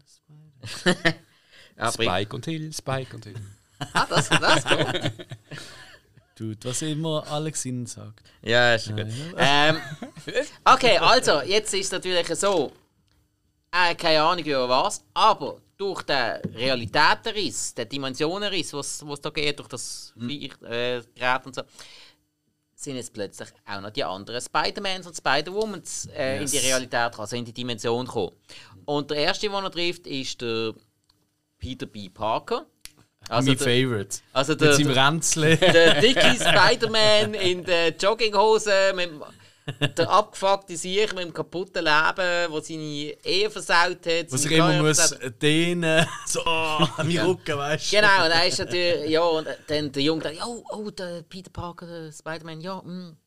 Spike und Hill, Spike und Hill.
ah, das, das geht.
Tut, was immer Alex ihnen sagt.
Ja, ist gut. Ähm, okay, also, jetzt ist es natürlich so. Äh, keine Ahnung über was, aber durch den Realitätenriss, den Dimensionenriss, was es da geht, durch das Vier- äh, Gerät und so, sind jetzt plötzlich auch noch die anderen Spider-Mans und Spider-Womans äh, in die
Yes.
Realität, also in die Dimension gekommen. Und der erste, den er trifft, ist der Peter B. Parker. Also
mein
der,
Favorite.
also der,
Mit seinem Ränzle.
der dicke Spider-Man in der Jogginghose mit der abgefuckte Sieg mit dem kaputten Leben, der seine Ehe versaut hat.
Was ich immer muss dehnen. So, oh, mein Rücken, weißt du.
Genau, und dann ist natürlich, ja, und dann der Junge sagt, oh, oh, der Peter Parker, der Spider-Man, ja, mm,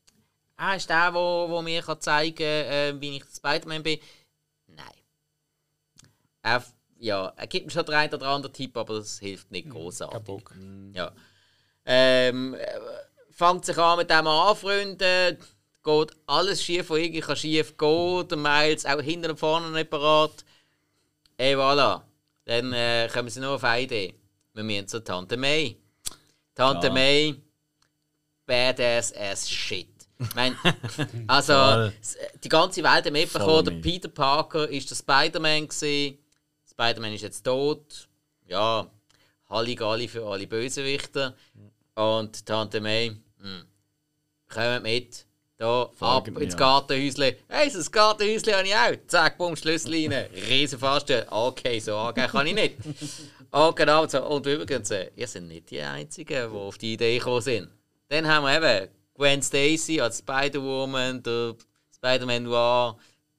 er ist der, der wo mir kann zeigen kann, äh, wie ich Spider-Man bin. Nein. Er, ja, er gibt mir schon den einen oder anderen Tipp, aber das hilft nicht großartig.
Kein Bock.
Ja. Ähm, äh, fängt sich an mit dem anfreunden, geht alles schief, was irgendwie kann schief gehen, der Miles auch hinten und vorne nicht parat. Ey, voilà. Dann äh, kommen sie nur auf eine Idee. Wir müssen zur Tante May. Tante
Ja.
May, badass as shit. Ich mein, also, die ganze Welt hat mitbekommen, der. Peter Parker ist der Spider-Man gewesen. Spider-Man ist jetzt tot. Ja, Halligalli für alle Bösewichter. Und Tante May, hm, kommt mit. Da, ab
Folgen
ins
mir.
Gartenhäusle. Hey, so ein Gartenhäusle habe ich auch. Zack, bumm, Schlüssel rein. Riesen Fasten. Okay, so angehen kann ich nicht. Oh, genau so. Und übrigens, äh, ihr seid nicht die Einzigen, die auf die Idee gekommen sind. Dann haben wir eben Gwen Stacy als Spider-Woman, der Spider-Man Noir,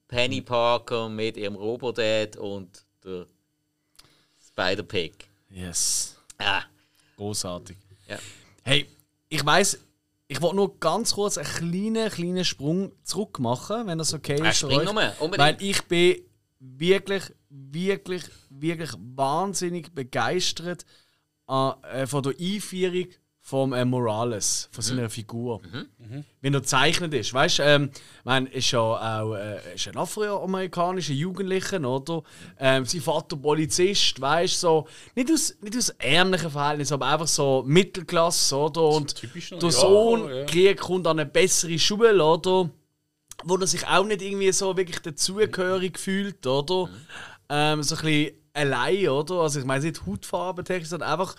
Penny Parker mit ihrem Robodad und der Spider-Pig.
Yes.
Ah,
Großartig.
ja.
Hey, ich weiß, ich wollte nur ganz kurz einen kleinen, kleinen Sprung zurück machen, wenn das okay ist.
spring nur, unbedingt.
Weil ich bin wirklich, wirklich, wirklich wahnsinnig begeistert äh, von der Einführung von äh, Morales, von seiner
Mhm.
Figur. Wie er gezeichnet ist. Weißt du, ähm, meine, ist ja auch äh, ist ein afroamerikanischer Jugendlicher, oder? Ähm, sein Vater Polizist, weißt du, so, nicht aus, nicht aus ärmlichen Verhältnissen, aber einfach so Mittelklasse, oder? Und
typisch
der
ja,
Sohn
ja.
kriegt, kommt an eine bessere Schule, oder? wo er sich auch nicht irgendwie so wirklich dazugehörig fühlt, oder? Ähm, so ein bisschen allein, oder? Also ich meine nicht Hautfarbe technisch, sondern einfach,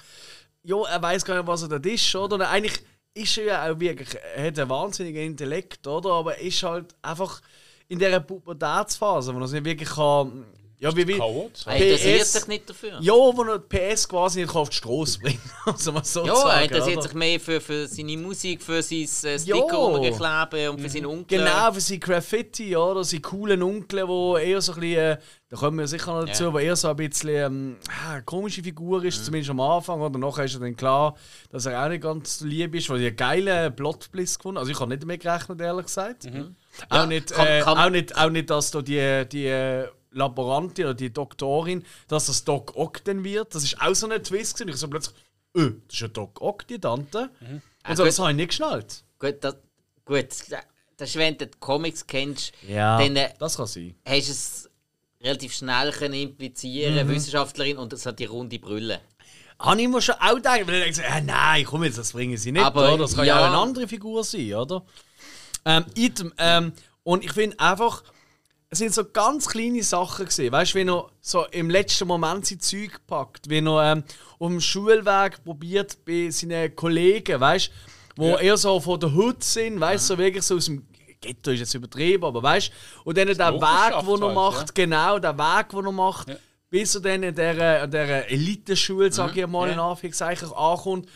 ja, er weiß gar nicht, was er dort ist, oder? Und eigentlich ist er ja auch wirklich, er hat einen wahnsinnigen Intellekt, oder? Aber er ist halt einfach in dieser Pubertätsphase, wo er sich wirklich kann, ja, wie, wie?
Er interessiert
PS
sich nicht dafür.
ja, wo er die PS quasi nicht auf die Straße bringt, also mal so
Ja,
sagen,
er interessiert
oder?
sich mehr für, für seine Musik, für sein äh, Sticker runterkleben und für seinen Onkel.
Genau, für seine Graffiti, oder? Seine coolen Onkel, wo eher so ein bisschen, äh, da kommen wir sicher noch dazu,
Ja.
aber eher so ein bisschen ähm, ah, eine komische Figur ist, zumindest am Anfang. Oder nachher ist er dann klar, dass er auch nicht ganz lieb ist, weil ich einen geilen Plotbliss gefunden Also ich habe nicht damit gerechnet, ehrlich gesagt. Auch,
Ja,
nicht,
kann-
äh,
kann-
auch, nicht, auch nicht, dass da die, die äh, Laborantin oder die Doktorin, dass das Doc Ock dann wird. Das ist auch so ein Twist. gewesen. Ich so plötzlich, öh, das ist ja Doc Ock, die Tante. Und so,
gut.
das habe ich nicht geschnallt.
Gut, das, gut, das ist, wenn du die Comics kennst,
Ja,
dann äh,
das kann sein.
hast du es relativ schnell können implizieren,
Mhm.
Wissenschaftlerin, und das hat die runde Brille.
Habe ich mir schon auch gedacht, weil ich so, äh, nein, komm jetzt, das bringen sie nicht.
Aber
oder? Das kann ja
ja.
auch eine andere Figur sein, oder? Ähm, item, ähm, und ich finde einfach, es sind so ganz kleine Sachen gesehen. Weißt du, wie er so im letzten Moment sein Zeug packt, wie er ähm, auf dem Schulweg probiert bei seinen Kollegen, weißt du, wo eher so von der Hut sind, weißt du, so wirklich so aus dem Ghetto ist jetzt übertrieben, aber weißt du, und dann der Weg, den er
halt,
macht,
ja.
genau, der Weg, den er macht, bis er dann in dieser, in dieser Eliteschule, sag ich mal, in
Ja.
Anführungszeichen, ankommt.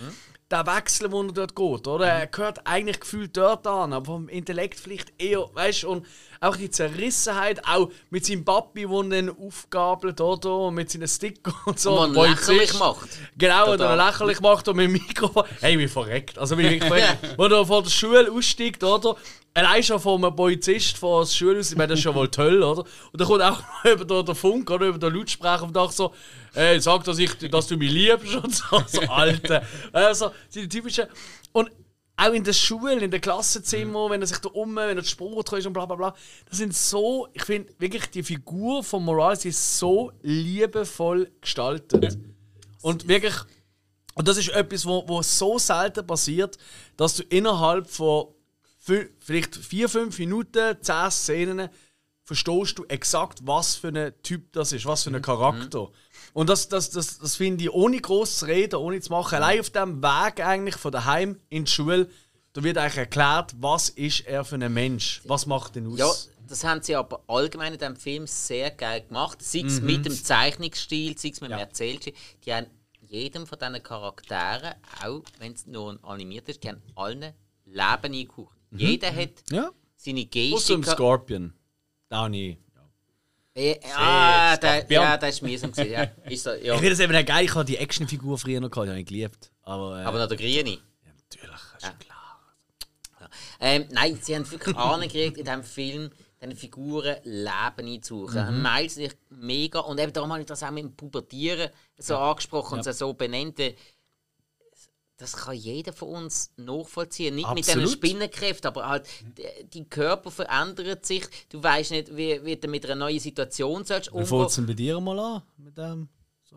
Der Wechsel, wo er dort geht, oder? Er gehört eigentlich gefühlt dort an, aber vom Intellekt vielleicht eher, weißt du, und auch die Zerrissenheit, auch mit seinem Papi, der ihn dann aufgabelt, oder? Und mit seinen Sticker und so.
Und man lächerlich macht.
Genau, und dann lächerlich macht und mit dem Mikrofon. Hey, wie verreckt. Also, wie verreckt. Wo er von der Schule aussteigt, oder? Allein schon von einem Polizist von der Schule aus, ich meine, das ist schon wohl toll, oder? Und dann kommt auch über den- Funk, oder? Über den Lautsprecher und Dach so, hey, sag, dass, ich, dass du mich liebst und so, so alte. Also, die typischen. Und auch in der Schule, in den Klassenzimmer, wenn er sich da um, wenn er die Sport ist und bla bla bla. Das sind so, ich finde wirklich, die Figur von Morales ist so liebevoll gestaltet. Und wirklich, und das ist etwas, wo, wo so selten passiert, dass du innerhalb von vielleicht vier, fünf Minuten, zehn Szenen, verstehst du exakt, was für ein Typ das ist, was für ein Charakter. Und das, das, das, das finde ich, ohne groß zu reden, ohne zu machen, allein auf dem Weg eigentlich von daheim in die Schule, da wird eigentlich erklärt, was ist er für ein Mensch, was macht ihn aus.
Ja, das haben sie aber allgemein in diesem Film sehr geil gemacht. Sei es
Mhm.
mit dem Zeichnungsstil, sei es mit dem Erzählstil. Die haben jedem von diesen Charakteren, auch wenn es nur animiert ist, die haben allen Leben eingehaucht. Jeder hat
Mhm. ja.
seine Gestik.
dem Scorpion. Downey.
Ah, der, ja, der ist mühsam gewesen. Ja, ist so, ja.
Ich finde das eben geil, ich habe die Actionfigur früher noch gehabt, die habe ich geliebt. Aber, äh,
Aber noch der Grüne.
ja, natürlich, ist schon klar.
Ähm, nein, sie haben wirklich angekriegt in diesem Film, diesen Figuren Leben einzusuchen. Mhm. Miles mega. Und eben darum habe ich das auch mit dem Pubertieren so angesprochen und so benannt. Das kann jeder von uns nachvollziehen. Nicht mit diesen
Absolut.
Spinnenkräften, aber halt, die- Körper verändern sich. Du weißt nicht, wie, wie du mit einer neuen Situation sollst
Wie fängt es denn bei dir mal an? Mit dem? So.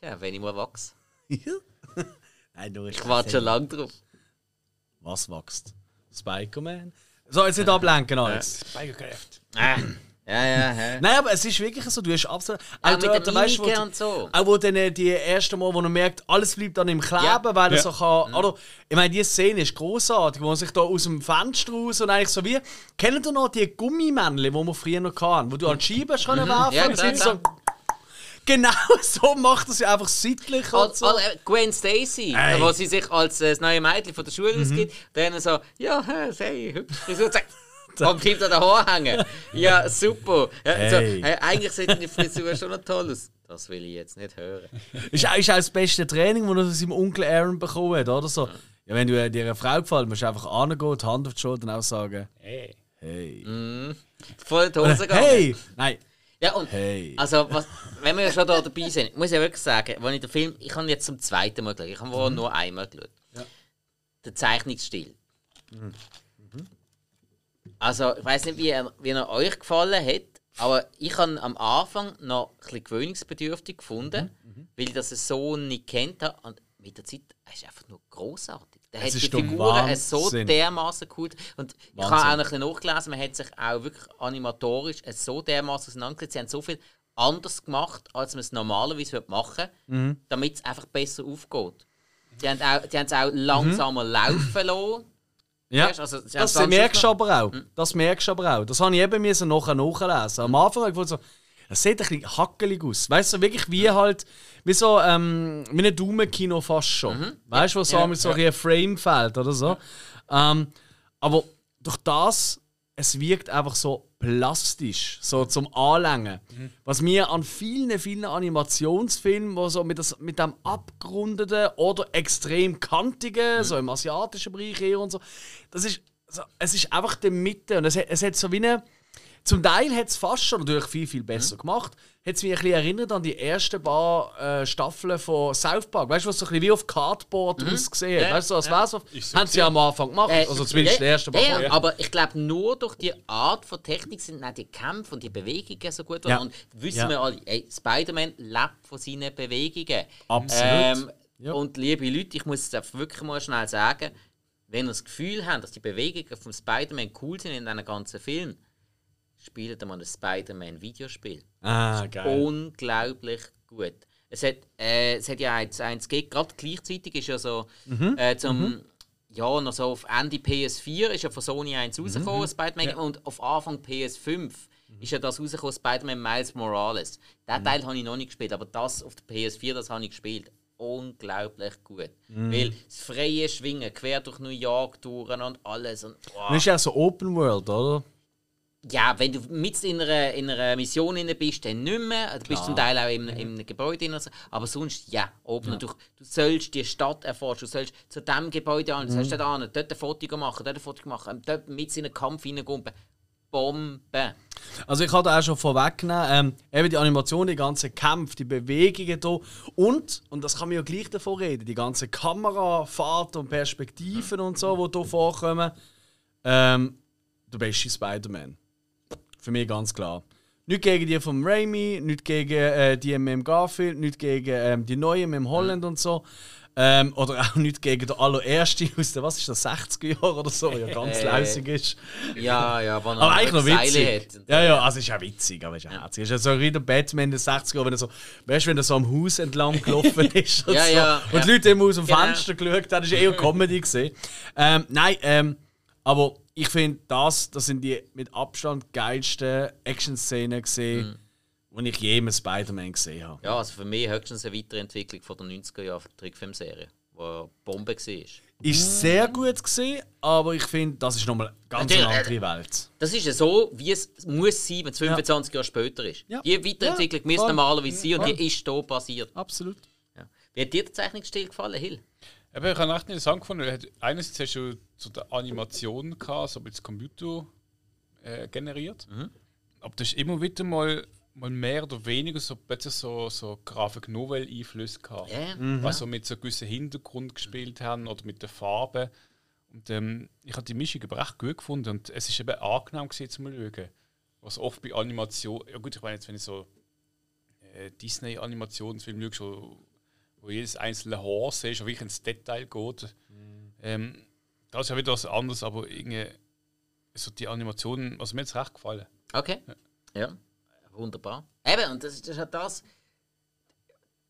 Tja, wenn ich mal wachse.
Nein, du
Ich warte schon lange drauf.
Was wächst? Spider-Man? So, jetzt nicht ablenken, Alex.
Speicherkräfte.
Ah, ja, ja, ja.
Nein, aber es ist wirklich so, du hast absolut.
Auch mit
dort,
der
weißt wo
und so.
Auch wo dann äh, die erste Mal, wo man merkt, alles bleibt an ihm kleben,
Ja.
weil er
Ja.
so kann. Oder, ich meine, die Szene ist großartig, wo man sich da aus dem Fenster raus und eigentlich so wie. Kennt ihr noch die Gummimännchen, die wir früher noch hatten, wo du an die Scheibe hast können werfen
Ja,
und
klar,
sind so. Genau so macht er sie einfach seitlich. und
Als,
so.
als, äh, Gwen Stacy,
Ey.
wo sie sich als äh, das neue Mädchen von der Schule
Mhm.
ausgibt, dann so, ja, hä, sei, hübsch, Und bleibt an den Haaren hängen. Ja, super. Ja, so,
Hey.
hey, eigentlich sieht die Frisur schon noch toll aus. Das will ich jetzt nicht hören.
Ist, auch- ist auch das beste Training, das er von seinem Onkel Aaron bekommen hat, oder so. Ja, wenn du äh, dir eine Frau gefällt, musst du einfach angehen, die Hand auf die Schulter und auch sagen,
Hey.
hey.
Voll in die Hose gegangen.
Hey! Nein.
Ja, und
Hey.
also, was, wenn wir ja schon da dabei sind, muss ich ja wirklich sagen, wenn ich den Film, ich habe ihn jetzt zum zweiten Mal geschaut, ich habe ihn nur einmal geschaut. Der Zeichnungsstil. Also, ich weiß nicht, wie er, wie er euch gefallen hat, aber ich habe am Anfang noch ein bisschen gewöhnungsbedürftig gefunden, weil ich das so nicht kennt habe. Und mit der Zeit, ist einfach nur großartig. Der
Es
hat die Figuren so
Wahnsinn.
dermaßen gut. Und ich habe
Wahnsinn.
auch noch ein bisschen nachgelesen, man hat sich auch wirklich animatorisch so dermaßen auseinandergesetzt. Sie haben so viel anders gemacht, als man es normalerweise würde machen
Mhm.
damit es einfach besser aufgeht. Die haben, auch, die haben es auch langsamer laufen lassen.
Ja,
also,
das
haben
merkst du aber auch. Das merkst du aber auch. Das habe ich eben müssen nachher nachlesen. Am Anfang habe ich gedacht, so, das sieht ein bisschen hackelig aus. Weißt du, wirklich wie halt, wie so, ähm, wie ein Daumenkino fast schon. Weißt du, wo so
Ja,
mit so Frame fällt oder so. Ähm, aber durch das, es wirkt einfach so plastisch, so zum Anlängen. Was mir an vielen, vielen Animationsfilmen, wo so mit, das, mit dem abgerundeten oder extrem kantigen, so im asiatischen Bereich eher und so, das ist, so, es ist einfach die Mitte und es hat, es hat so wie eine, zum Teil hat es fast schon natürlich viel, viel besser gemacht. Hat es mich ein bisschen erinnert an die ersten paar äh, Staffeln von South Park. Weißt du, was so ein bisschen wie auf Cardboard ausgesehen hat?
Ja,
Weißt du, als wär's auf,
so
haben sie ja am Anfang gemacht.
Äh,
also zumindest
ja,
die ersten paar
ja, ja, aber ich glaube, nur durch die Art von Technik sind auch die Kämpfe und die Bewegungen so gut.
Ja.
Und wissen
Ja.
wir alle, ey, Spider-Man lebt von seinen Bewegungen.
Absolut.
Ähm,
Ja.
Und liebe Leute, ich muss es wirklich mal schnell sagen, wenn ihr das Gefühl habt, dass die Bewegungen von Spider-Man cool sind in einem ganzen Film, spielt mal ein Spider-Man-Videospiel.
Ah, geil.
Unglaublich gut. Es hat, äh, es hat ja eins, eins gegeben, gerade gleichzeitig ist ja so
Mhm.
äh, zum ja, noch so auf Ende PS4 ist ja von Sony
Mhm.
1 rausgekommen, Spider-Man, und auf Anfang PS5 ist ja das rausgekommen, Spider-Man Miles Morales.
Mhm.
Den Teil habe ich noch nicht gespielt, aber das auf der PS4, das habe ich gespielt. Unglaublich gut.
Mhm.
Weil das freie Schwingen, quer durch New York, Touren und alles. Und,
Das
wow.
ist ja so Open World, oder?
Ja, wenn du mit in einer, in einer Mission inne bist, dann nicht mehr. Du bist zum Teil auch im, im Gebäude drin. Aber sonst, ja, oben. Und Du, du sollst die Stadt erforschen. Du sollst zu diesem Gebäude an, du sollst dort an, dort ein Foto machen, dort ein Foto machen, und dort mit in einen Kampf reingumpen. Bombe.
Also ich hatte auch schon vorweggenommen, ähm, eben die Animation, die ganzen Kämpfe, die Bewegungen hier und, und das kann man ja gleich davon reden, die ganzen Kamerafahrten und Perspektiven und so, die hier vorkommen. Ähm, der beste Spider-Man. Für mich ganz klar. Nicht gegen die von Raimi, nicht gegen äh, die mit dem Garfield, nicht gegen ähm, die neuen mit dem Holland und so. Ähm, oder auch nicht gegen den allerersten aus den, was ist das, 60er Jahren oder so, der ja ganz
Äh,
lausig ist.
Ja, ja, er
Aber eigentlich noch witzig.
hat.
Ja, ja, also ist ja witzig, aber ist ja herzig. Ist ja so wie der Batman in den 60er, wenn er so, weißt du, wenn er so am Haus entlang gelaufen ist und,
Ja,
so,
ja,
und die. Leute immer aus dem
Genau.
Fenster geschaut haben, das war eher Comedy. Gewesen. Ähm, nein, ähm, aber ich finde, das, das sind die mit Abstand geilsten Action-Szenen gesehen, die ich je im Spider-Man gesehen habe.
Ja, also für mich höchstens eine Weiterentwicklung von der 90er Jahre Trickfilmserie, die eine Bombe war.
Ist sehr gut gesehen, aber ich finde, das ist nochmal eine ganz eine
äh,
andere Welt.
Das ist ja so, wie es muss sein, wenn es 25 Jahre später ist.
Ja.
Die Weiterentwicklung
Ja,
müsste normalerweise sein und die ist hier passiert.
Absolut.
Ja. Wie hat dir der Zeichnungsstil gefallen, Hill?
Aber ich habe echt interessant gefunden, einerseits hast du so der Animation gehabt, so mit Computer äh, generiert. Aber das ist immer wieder mal, mal mehr oder weniger so plötzlich so, so Grafik Novel Einflüsse gehabt.
Ja.
Mhm.
Was so mit so gewissen Hintergrund gespielt haben oder mit der Farbe. Und ähm, ich habe die Mischung aber echt gut gefunden und es ist eben angenehm gewesen, zum Schauen. Was oft bei Animation, ja gut, ich meine jetzt, wenn ich so äh, Disney-Animationsfilme schaue, wo- jedes einzelne Haar siehst, wirklich ins Detail geht. Ähm, das ist ja wieder was anderes, aber irgendwie so die Animationen, also mir hat es recht gefallen.
Okay. Ja. Wunderbar. Eben, und das, ist- halt das.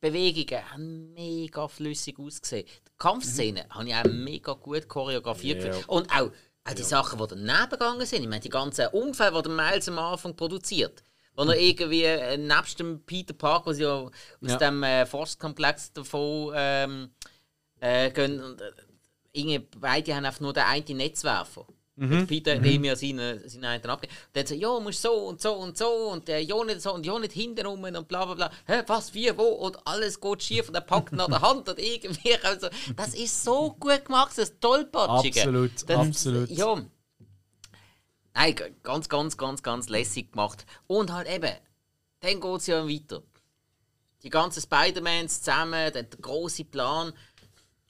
Bewegungen haben mega flüssig ausgesehen. Die Kampfszenen habe ich auch mega gut choreografiert.
Ja.
Und auch, auch die Sachen, die daneben gegangen sind. Ich meine, die ganzen Unfälle, die der Miles am Anfang produziert. Wo er irgendwie äh, nebst dem Peter Parker, der ja aus
Ja.
dem äh, Forstkomplex davon ähm, äh, gehen. Und, äh, irgendwie beide haben einfach nur den einen Netzwerfer. Mit Peter hat ihm ja seinen, seinen einen abgegeben. Und dann so, ja, musst so und so und so und äh, ja nicht so und ja nicht hintenrum und bla bla bla. Hä, was, wie, wo? Und alles geht schief und er packt ihn an der Hand und irgendwie. Also, das ist so gut gemacht, das Tollpatschige.
Absolut,
das,
absolut.
Ja. Nein, ganz, ganz, ganz, ganz lässig gemacht. Und halt eben, dann geht es ja weiter. Die ganzen Spider-Mans zusammen, der, große Plan.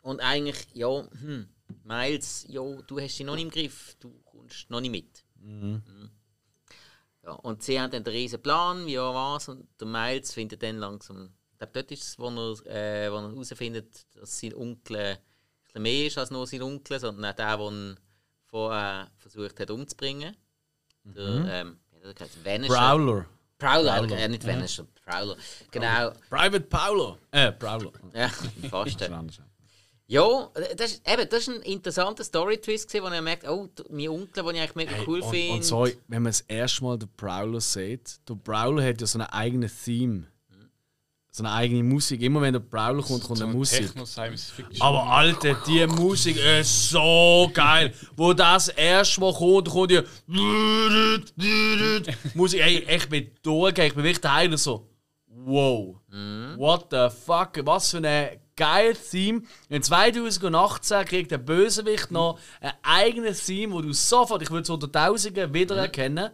Und eigentlich, ja, hm, Miles, ja, du hast sie noch nicht im Griff, du kommst noch nicht mit. Mhm. Ja, und sie haben dann den riesen Plan, wie ja was, und der Miles findet dann langsam, ich glaube, dort ist es, wo er, äh, wo er herausfindet, dass sein Onkel ein bisschen mehr ist als nur sein Onkel, sondern auch der, der vorher versucht hat umzubringen. Der, ähm, er? Vanisher.
Prowler.
Prowler,
Prowler,
äh, nicht Vanisher, Prowler. Genau,
Private Paulo. Äh, Prowler.
ja, fast. Äh. Ja, das ist, eben, das ist ein interessanter Story-Twist, wo er merkt, oh, mein Onkel, den ich eigentlich mega cool
und,
finde.
und so, wenn man das erste Mal den Prowler sieht, der Prowler hat ja so eine eigene Theme. So eine eigene Musik. Immer wenn der Prowler kommt, kommt eine Musik. Aber Alter, die Musik ist so geil. Wo das erste Mal kommt, kommt die Musik. Ey, ich bin durchgegangen. Ich bin wirklich und so. Wow. What the fuck? Was für ein geiles Theme. In 2018 kriegt der Bösewicht noch ein eigenes Theme, wo du sofort, ich würde es unter Tausenden wiedererkennen.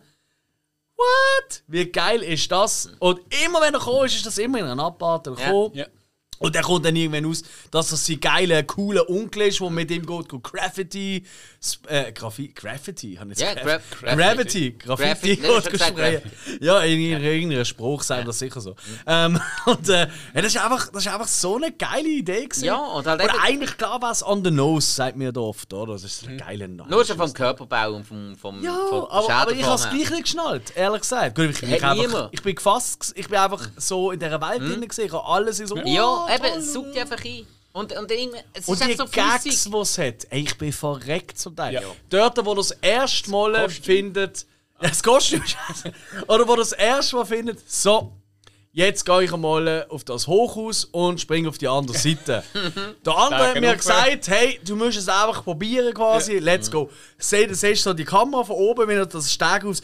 What? Wie geil ist das? Und immer wenn er gekommen ist, ist das immer in einer Abfahrt gekommen.
Ja.
Und er kommt dann irgendwann aus, dass das sein geiler, cooler Onkel ist, der mit ihm geht, geht Graffiti. Äh, Graffi Graffiti? Habe ich
Ja,
jetzt
Gra-
Gra Gravity. Graffiti.
Graffiti, ja, ich
in irgendeinem Spruch sagt das sicher so. Ähm, und äh, das, ist einfach, das ist einfach so eine geile Idee. Gewesen.
Ja, und halt
Oder eigentlich klar war es on the nose, sagt mir da oft, oder? Das ist ein geiler Name.
Nur schon vom Körperbau und vom, vom,
Ja,
vom
aber, aber ich habe es gleich nicht geschnallt, ehrlich gesagt. Ich, ich,
Hat
einfach, ich bin gefasst, ich bin einfach so in dieser Welt drin gesehen, ich habe alles in so.
Ja, eben, es sucht dich einfach ein. Und, und irgendwie- es
Und
ist
die
so
Gags, die es hat, ey, ich bin verreckt zum Teil.
Ja.
Dort, wo er das erste Mal findet, ja, das Kostüm, Oder wo er das erste Mal findet, so, jetzt gehe ich einmal auf das Hochhaus und springe auf die andere Seite. Der andere hat mir gesagt, hey, du musst es einfach probieren quasi, let's go. Seh- Du siehst so die Kamera von oben, wenn er das Stegenhaus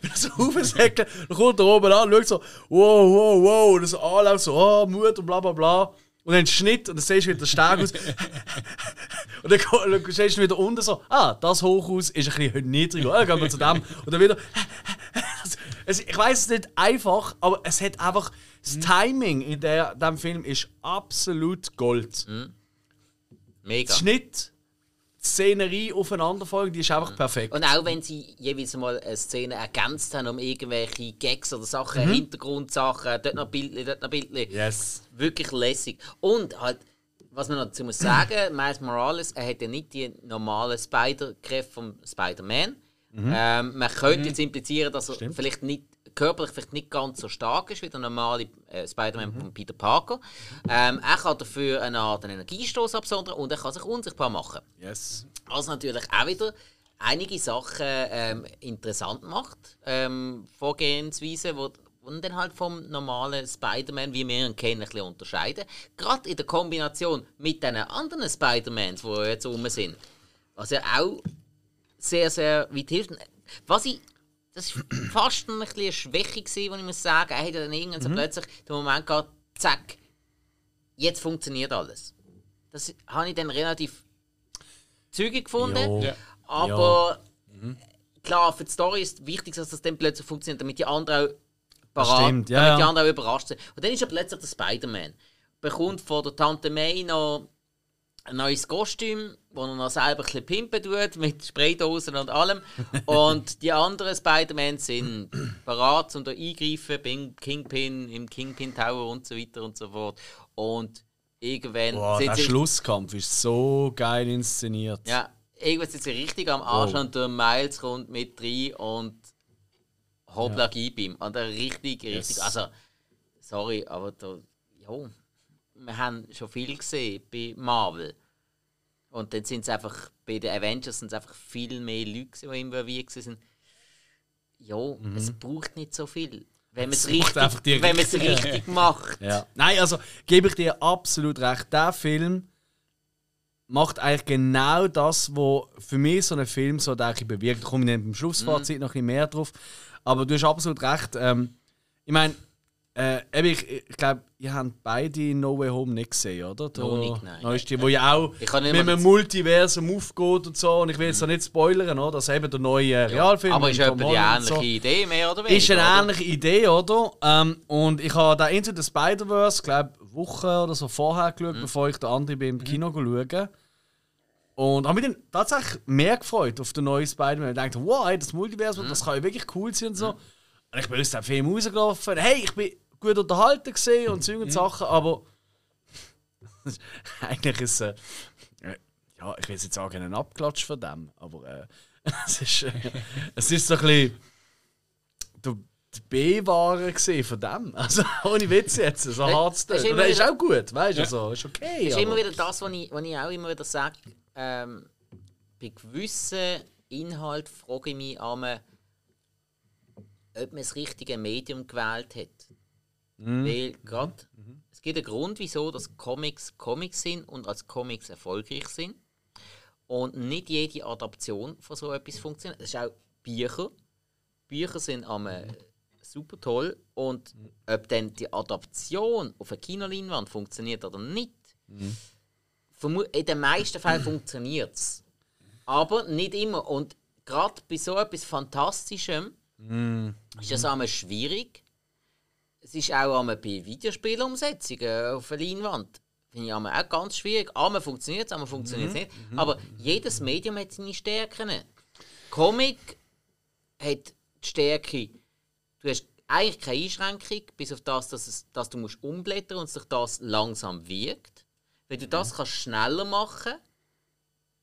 wenn er so aufsäckelt, dann kommt er oben an, schaut so, wow, wow, wow, und so anläuft, so, oh, Mut und bla bla bla. Und dann Schnitt und dann siehst du wieder das Stegenhaus. und dann, dann siehst du wieder unten so, ah, das Hochhaus ist ein bisschen niedriger. Dann gehen wir zu dem. Und dann wieder. Es, ich weiß es nicht einfach, aber es hat einfach. Das Timing in der, dem Film ist absolut Gold.
Mega.
Der Schnitt, Szenerie aufeinanderfolgen, die ist einfach perfekt.
Und auch wenn sie jeweils mal eine Szene ergänzt haben um irgendwelche Gags oder Sachen, Hintergrundsachen, dort noch Bildchen, dort noch Bildchen.
Yes.
Wirklich lässig. Und halt, was man dazu muss sagen, Miles Morales, er hat ja nicht die normalen Spider-Kräfte vom Spider-Man. Ähm, man könnte jetzt implizieren, dass er vielleicht nicht körperlich vielleicht nicht ganz so stark ist wie der normale äh, Spider-Man von Peter Parker. Ähm, er kann dafür eine Art Energiestoß absondern und er kann sich unsichtbar machen.
Yes.
Was natürlich auch wieder einige Sachen ähm, interessant macht. Ähm, Vorgehensweise, wo, ihn dann halt vom normalen Spider-Man, wie wir ihn kennen, ein bisschen unterscheiden. Gerade in der Kombination mit den anderen Spider-Mans, die jetzt rum sind. Was ja auch sehr, sehr weit hilft. Was ich. Das war fast ein bisschen eine Schwäche, gewesen, wo ich muss sagen, er hat dann irgendwann so plötzlich den Moment gehabt, zack, jetzt funktioniert alles. Das habe ich dann relativ zügig gefunden.
Ja.
Aber klar, für die Story ist wichtig, dass das dann plötzlich funktioniert, damit die anderen auch parat,
stimmt, ja,
damit die
ja.
anderen auch überrascht sind. Und dann ist er plötzlich der Spider-Man. Bekommt von der Tante May noch ein neues Kostüm, das er noch selber ein bisschen pimpen tut, mit Spraydosen und allem. Und die anderen Spider-Man sind parat, um da eingreifen, beim Kingpin, im Kingpin Tower und so weiter und so fort. Und irgendwann
Boah, der Schlusskampf ist so geil inszeniert.
ja, irgendwann sind sie richtig am Arsch
Wow.
und der Miles kommt mit rein und hoppla gib ihm. Und er richtig, richtig.
Yes.
Also, sorry, aber da, ja, wir haben schon viel gesehen bei Marvel. Und dann sind es einfach, bei den Avengers sind es einfach viel mehr Leute, die involviert sind. Ja, es braucht nicht so viel. Wenn man es
Mhm.
richtig, wenn richtig macht.
Ja. Nein, also gebe ich dir absolut recht. Der Film macht eigentlich genau das, was für mich so ein Film so denke ich, bewirkt. Da komme ich dann beim Schlussfazit
Mhm.
noch ein bisschen mehr drauf. Aber du hast absolut recht. Ähm, ich meine, äh, eben, ich, ich glaube, ihr habt beide No Way Home nicht gesehen, oder? Der
Noch nicht, nein.
Neueste, wo ja auch mit einem
das-
Multiversum aufgeht und so. Und ich will jetzt noch nicht spoilern, oder? dass eben der neue Realfilm
Aber ist
Tom
die ähnliche
so.
Idee, mehr oder weniger?
Ist eine
oder?
ähnliche Idee, oder? Ähm, und ich habe da Into the Spider-Verse, glaube Woche oder so vorher geschaut,
Mhm.
bevor ich den anderen beim Kino schaue. Und habe mich dann tatsächlich mehr gefreut auf den neuen Spider-Man. Ich dachte, wow, das Multiversum,
Mhm.
das kann ja wirklich cool sein und so. Ich bin aus dem Film rausgelaufen. Hey, ich bin gut unterhalten gesehen und so
Mhm.
und Sachen, aber eigentlich ist es. Äh, ja, ich will jetzt nicht sagen, ein Abklatsch von dem, aber äh, es, ist, äh, es ist so ein bisschen der, die B-Ware gesehen von dem. Also ohne Witz jetzt, so
Das-
hart
das
zu
ist
tun.
immer
Und das ist auch gut, weißt du, also, ist okay.
Das ist
aber-
immer wieder das, was ich, was ich auch immer wieder sage. Ähm, bei gewissen Inhalten frage ich mich einmal, ob man das richtige Medium gewählt hat. Weil gerade, es gibt einen Grund, wieso dass Comics Comics sind und als Comics erfolgreich sind. Und nicht jede Adaption von so etwas funktioniert. Es ist auch Bücher. Bücher sind einmal super toll. Und ob dann die Adaption auf eine Kinoleinwand funktioniert oder nicht, vermu- in den meisten Fällen funktioniert es. Aber nicht immer. Und gerade bei so etwas Fantastischem ist das einmal schwierig. Es ist auch einmal bei Videospielumsetzungen auf der Leinwand. Finde ich einmal auch ganz schwierig. Einmal funktioniert es, einmal funktioniert es nicht. Aber jedes Medium hat seine Stärken. Comic hat die Stärke, du hast eigentlich keine Einschränkung, bis auf das, dass, es, dass du musst umblättern und sich das langsam wiegt. Wenn du das kannst schneller machen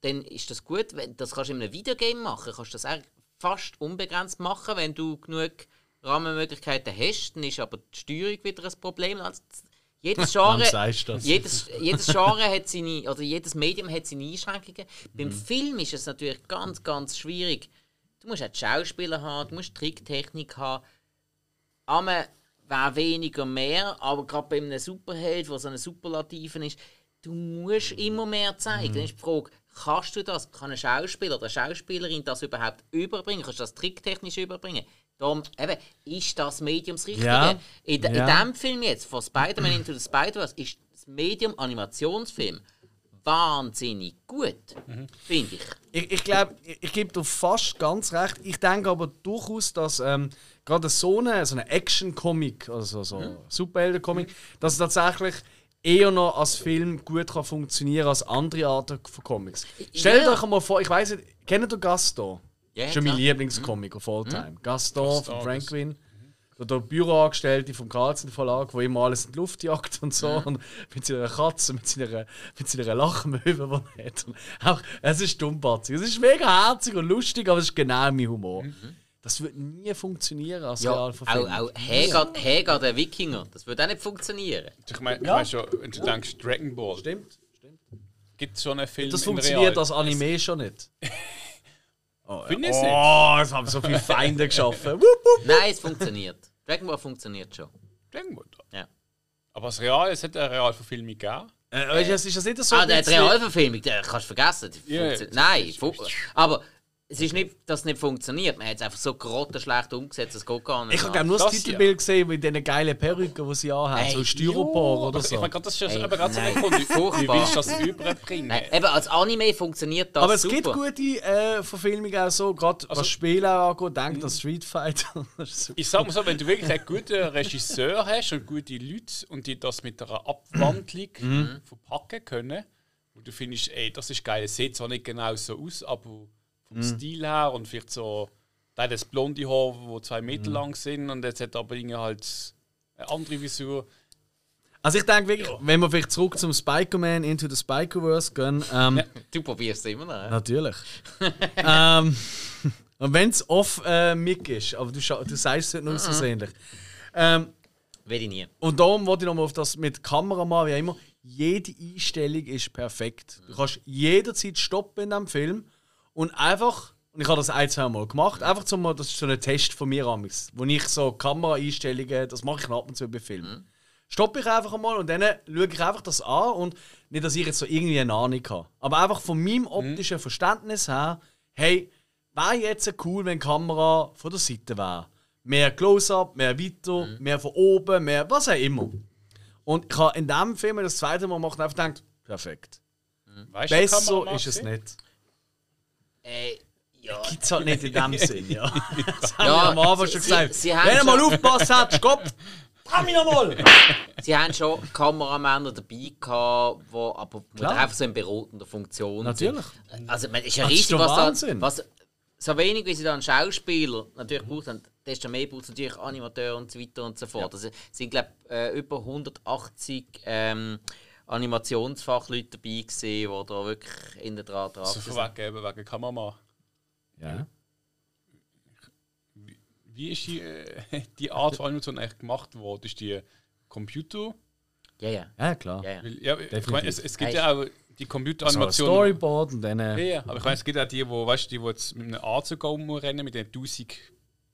dann ist das gut. Das kannst du in einem Videogame machen, kannst du das auch fast unbegrenzt machen, wenn du genug Rahmenmöglichkeiten hast. Dann ist aber die Steuerung wieder ein Problem. Also, jedes Genre, jedes, jedes Genre hat seine, oder jedes Medium hat seine Einschränkungen.
Mhm.
Beim Film ist es natürlich ganz, ganz schwierig. Du musst auch die Schauspieler haben, du musst Tricktechnik haben. Aber wäre weniger mehr, aber gerade bei einem Superheld, der so eine Superlativen ist, du musst immer mehr zeigen. Dann ist die Frage, kannst du das? Kann ein Schauspieler oder eine Schauspielerin das überhaupt überbringen? Kannst du das tricktechnisch überbringen? Darum, eben, ist das Medium das Richtige?
Ja.
In,
Ja.
in diesem Film jetzt, von Spider-Man Into the Spider-Verse, ist das Medium Animationsfilm wahnsinnig gut, finde ich.
Ich, ich glaube, ich, ich gebe dir fast ganz recht. Ich denke aber durchaus, dass ähm, gerade so eine, so eine Action-Comic, also so
Mhm.
Superhelden-Comic, dass es tatsächlich eher noch als Film gut kann funktionieren als andere Arten von Comics. Stellt
Ja.
euch mal vor, ich weiß nicht, kennt ihr Gaston?
Ja,
das ist schon mein. Lieblingscomic of all time. Gaston
Gaston,
von Franklin. Der, der Büroangestellte vom Carlsen Verlag, der immer alles in die Luft jagt und so. Und mit seiner Katze, mit seiner, mit seiner Lachmöwe, die er hat. Und auch, es ist dummbatzig. Es ist mega herzig und lustig, aber es ist genau mein Humor. Das wird nie funktionieren als
Ja, auch,
Realverfilmung.
auch Hagar, Hagar der Wikinger, das würde auch nicht funktionieren.
Ich meine,
Ja.
ich mein schon, wenn du denkst, Dragon Ball,
Stimmt.
gibt es schon einen Film
Das funktioniert als Anime schon nicht.
Finde ich nicht.
Oh, es haben so viele Feinde geschaffen.
Nein, es funktioniert. Dragon Ball funktioniert schon.
Dragon Ball.
Ja.
Aber das Real, es hat eine Realverfilmung gegeben.
Äh, weißt du, es ist das nicht so.
ah, der Realverfilmung, den kannst du vergessen.
Ja.
Nein, aber es ist nicht, dass es nicht funktioniert. Man hat es einfach so grottenschlecht umgesetzt, es geht gar nicht.
Ich habe nur das,
Das ja.
Titelbild gesehen mit diesen geilen Perücken, die sie anhaben.
Ey,
so Styropor oder
Ich
so.
meine, gerade das ist ja
Ey,
aber gerade so ein Grund. Wie
furchtbar.
willst du das überbringen?
Nein, eben als Anime funktioniert das
Aber es
super.
gibt gute äh, Verfilmungen auch so, gerade was Spiele angeht, denkt an Street Fighter.
Ich sag mal so, wenn du wirklich einen guten Regisseur hast und gute Leute und die das mit einer Abwandlung
Mhm.
verpacken können, und du findest, ey, das ist geil, es sieht zwar nicht genau so aus, aber vom
Mhm.
Stil her und vielleicht so, da hat das blonde Haar, wo zwei
Mhm.
Meter lang sind und jetzt hat aber irgendwie halt eine andere Visur.
Also ich denke wirklich, wenn wir vielleicht zurück zum Spider-Man Into the Spider-Verse gehen, ähm,
Du probierst es immer noch. ja?
natürlich. ähm, und wenn es off äh, Mick ist, aber du, scha- du sagst es nicht nur so sehnlich. Ähm,
Will ich nie.
Und darum wollte ich nochmal auf das mit Kameramann, wie immer. Jede Einstellung ist perfekt. Du kannst jederzeit stoppen in diesem Film und einfach, und ich habe das ein, zwei Mal gemacht, einfach zum mal, das ist so ein Test von mir amigs, wo ich so Kameraeinstellungen, das mache ich ab und zu bei Filmen. Stoppe ich einfach einmal und dann schaue ich einfach das an und nicht, dass ich jetzt so irgendwie eine Ahnung habe. Aber einfach von meinem optischen Verständnis her, hey, wäre jetzt cool, wenn die Kamera von der Seite wäre. Mehr Close-up, mehr weiter, mehr von oben, mehr was auch immer. Und ich habe in diesem Film das zweite Mal gemacht und einfach gedacht, perfekt.
Weißt kann man
Besser ist es nicht.
Äh, ja.
Gibt es halt nicht in dem Sinn, ja. Das haben
Ja,
wir am Anfang
sie-
schon
sie-
gesagt.
sie haben
Wenn du mal aufgepasst hättest, Kopf, dran mich nochmal!
Sie haben schon Kameramänner dabei gehabt, die aber
Klar.
einfach so in beratender Funktion
Natürlich.
sind. Also, man, ist ja
Das ist
richtig,
doch
was da,
Wahnsinn.
was So wenig, wie sie da einen Schauspieler natürlich braucht, haben, desto mehr braucht es natürlich Animateure und so weiter und so fort. Also, es sind, glaube ich, äh, über 180 ähm, Animationsfachleute dabei gewesen, die da wirklich in der Draht dran
So
sind.
wegen, eben wegen Kameramann.
Ja.
Wie ist die, äh, die Art von Animation eigentlich gemacht worden? Ist die Computer?
Ja, ja.
Ja, klar.
ja, ja.
Weil, ja, ich meine, es, es gibt
Hey.
ja auch die
So ein
Computeranimation.
Storyboard und dann.
ja,
Äh,
ja, aber ich meine, es gibt auch die, wo, weißt, du, die, die jetzt mit einem Anzug rumrennen, mit den 1000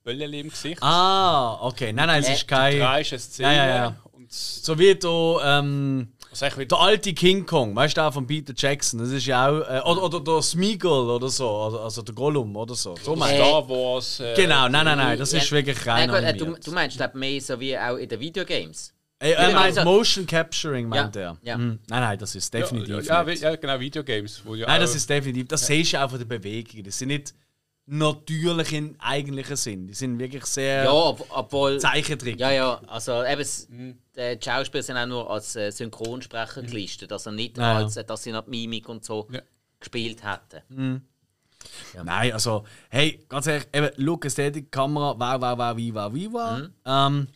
Böllen im Gesicht.
ah, okay. Nein, nein, es
Äh,
ist kein.
Drehst eine Szene
Ja, ja, ja.
und
So wie der, ähm, der alte King Kong, weißt du, der von Peter Jackson. Das ist ja auch. Äh, oder, oder der Smeagol oder so. Also, also der Gollum oder so. so meinst?
Star Wars. Äh,
Genau, nein, nein, nein. Das ist
Ja.
wirklich rein
Nein, äh, du, du meinst glaub, mehr so wie auch in den Videogames.
Ey, er
Ja,
meint
also-
Motion Capturing, meint
Ja,
er.
ja.
Mhm. Nein, nein, das ist definitiv.
Ja, ja, ja, genau, Videogames. Wo ja
Nein,
auch,
das ist definitiv. Das siehst du auch von den Bewegungen. Das sind nicht natürlich im eigentlichen Sinn. Die sind wirklich sehr
Ja, ob, obwohl.
Zeichentrick.
Ja, ja, also eben,
Mhm.
die Schauspieler sind auch nur als äh, Synchronsprecher gelistet, also nicht
Ja, ja.
als, äh, dass sie noch Mimik und so
Ja.
gespielt hätten.
Nein, also, hey, ganz ehrlich, eben, Look, Ästhetik, Kamera, wow, wow, wow, viva, viva.
Mhm.
Ähm,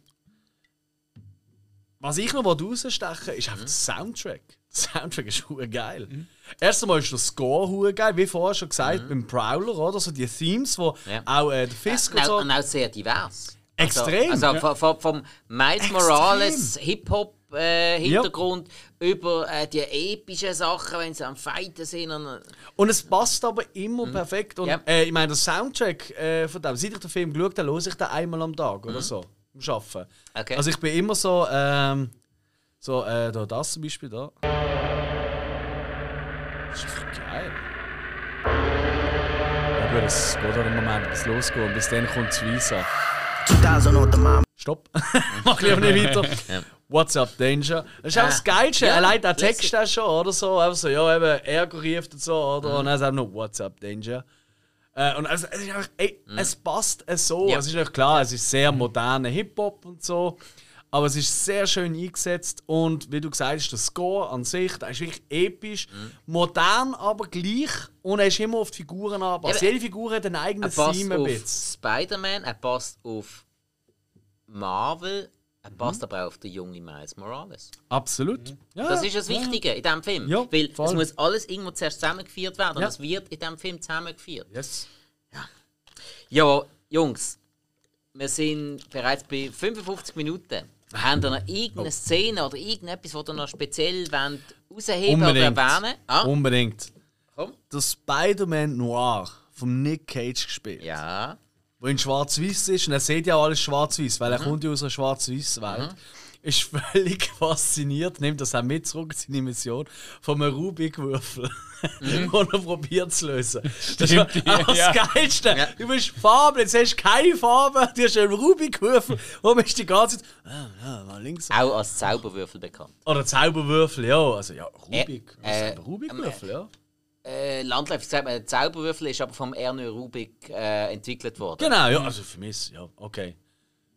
was ich noch rausstechen will, ist einfach
Mhm.
der Soundtrack. Der Soundtrack ist hure geil. Erst einmal ist der Score hure geil, wie vorher schon gesagt, beim Prowler, oder? So die Themes, wo
Mhm. Ja.
auch äh, der Fisk und
und,
so.
auch, und auch sehr divers.
Extrem,
Also, also
ja.
vom, vom, Miles
Extrem.
Morales Hip-Hop-Hintergrund über äh, die epischen Sachen, wenn sie am Fighten sind. Und,
Und es passt aber immer perfekt. Und
Ja.
äh, ich meine, der Soundtrack äh, von dem, seit ich den Film geschaut habe, höre ich den einmal am Tag oder so. beim Arbeiten.
Okay.
Also ich bin immer so, ähm, so, äh, da, das zum Beispiel da. Das ist geil. Gut, es geht auch im Moment bis losgeht und bis dann kommt das Visa.
2000 on the mom.
Stopp. Mach lieber nicht weiter.
Ja.
What's up, Danger? Das ist auch
Ah.
das Geilste.
Ja,
Allein der. Text auch schon, oder so. Einfach so, ja, eben, er rief und so, oder?
Mhm.
Und dann sagt noch What's up, Danger? Äh, und also, es ist einfach, ey, es passt so.
Mhm. Ja.
Es ist natürlich klar, es ist sehr moderner Hip-Hop und so. Aber es ist sehr schön eingesetzt und wie du gesagt hast, der Score an sich, der ist wirklich episch,
Mhm.
modern, aber gleich und er ist immer auf die Figuren angepasst.
Eben,
Jede Figur hat einen eigenen
Er passt
Theme
auf. Spider-Man, er passt auf Marvel, er
Mhm.
passt aber auch auf den jungen Miles Morales.
Absolut. Ja,
Das ist das
ja.
Wichtige in diesem Film.
Ja,
Weil
voll.
es muss alles irgendwo zuerst zusammengeführt werden und
Ja.
es wird in diesem Film zusammengeführt.
Yes.
Ja, Jungs, wir sind bereits bei 55 Minuten. Habt ihr noch
Oh.
irgendeine Szene oder irgendetwas, das ihr noch speziell wollt rausheben oder erwähnen ah,
Unbedingt.
komm.
Der Spider-Man Noir von Nick Cage gespielt.
Ja.
Wo in Schwarz-Weiß ist. Und er sieht ja alles Schwarz-Weiß,
Mhm.
weil er kommt ja aus einer Schwarz-Weiß-Welt. Ist völlig fasziniert, nimmt das auch mit zurück in seine Mission, von einem Rubik-Würfel, den er probiert zu lösen. Das ist
Mhm. Stimmt, ja.
das Geilste.
Ja.
Du bist Farbe, jetzt hast du keine Farbe, du hast einen Rubik-Würfel und bist die ganze Zeit, ah, ja, mal links.
Auch als Zauberwürfel bekannt.
Oder Zauberwürfel, ja. Also ja, Rubik.
Äh, äh,
man? Rubik-Würfel, ja.
Äh, landläufig sagt man, der Zauberwürfel ist aber vom Ernest Rubik äh, entwickelt worden.
Genau, ja, also für mich, ja, okay.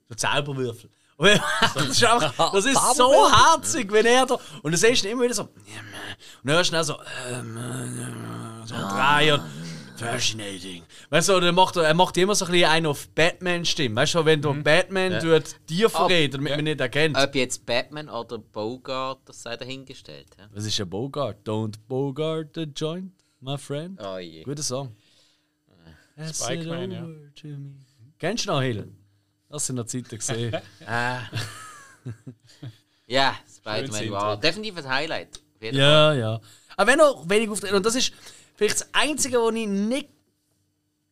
Der Zauberwürfel. Das ist, einfach, das ist so herzig, wenn er da. Und du siehst ihn immer wieder so. Und dann hörst du dann so. ähm, äh, So drei und. Fascinating. Weißt du, er macht, er macht immer so ein bisschen einen auf Batman-Stimme. Weißt du, wenn du Batman tut, dir verrät, damit man nicht erkennt.
Ob jetzt Batman oder Bogart, das sei dahingestellt. Ja?
Was ist ein Bogart? Don't Bogart the joint, my friend.
Oh je.
Guter Song. Pass it
Spikeman, ja.
Kennst du noch Helen? Das sind noch Zeiten gesehen.
Ah. ja, Spider-Man
Schön
war
sind
definitiv ein Highlight. Auf.
Ja, ja. Aber wenn noch wenig auftreten. Und das ist vielleicht das Einzige, wo ich nicht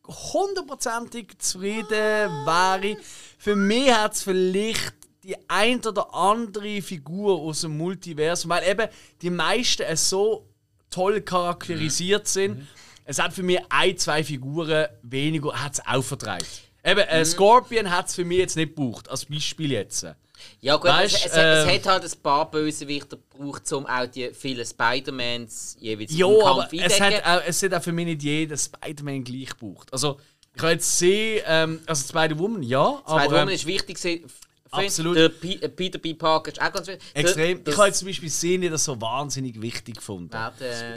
hundertprozentig zufrieden wäre. Für mich hat es vielleicht die ein oder andere Figur aus dem Multiversum, weil eben die meisten es so toll charakterisiert sind. Es hat für mich ein, zwei Figuren weniger hat es auch vertreibt. Eben, äh, Scorpion hat es für mich jetzt nicht gebraucht, als Beispiel jetzt.
Ja gut,
Weißt,
es, es,
ähm,
es hat halt ein paar Bösewichter gebraucht, um auch die vielen Spider-Mans jeweils
Ja,
im
aber
Kampf
es hat, auch, es hat auch für mich nicht jeder Spider-Man gleich gebraucht. Also, ich habe jetzt sehen, ähm, also Spider-Woman, ja, aber
Spider-Woman
ähm,
ist wichtig.
Absolut.
Der P äh, Peter B. Parker ist auch ganz wichtig.
extrem. Ich habe jetzt zum Beispiel Szene nicht so wahnsinnig wichtig gefunden.
Ja,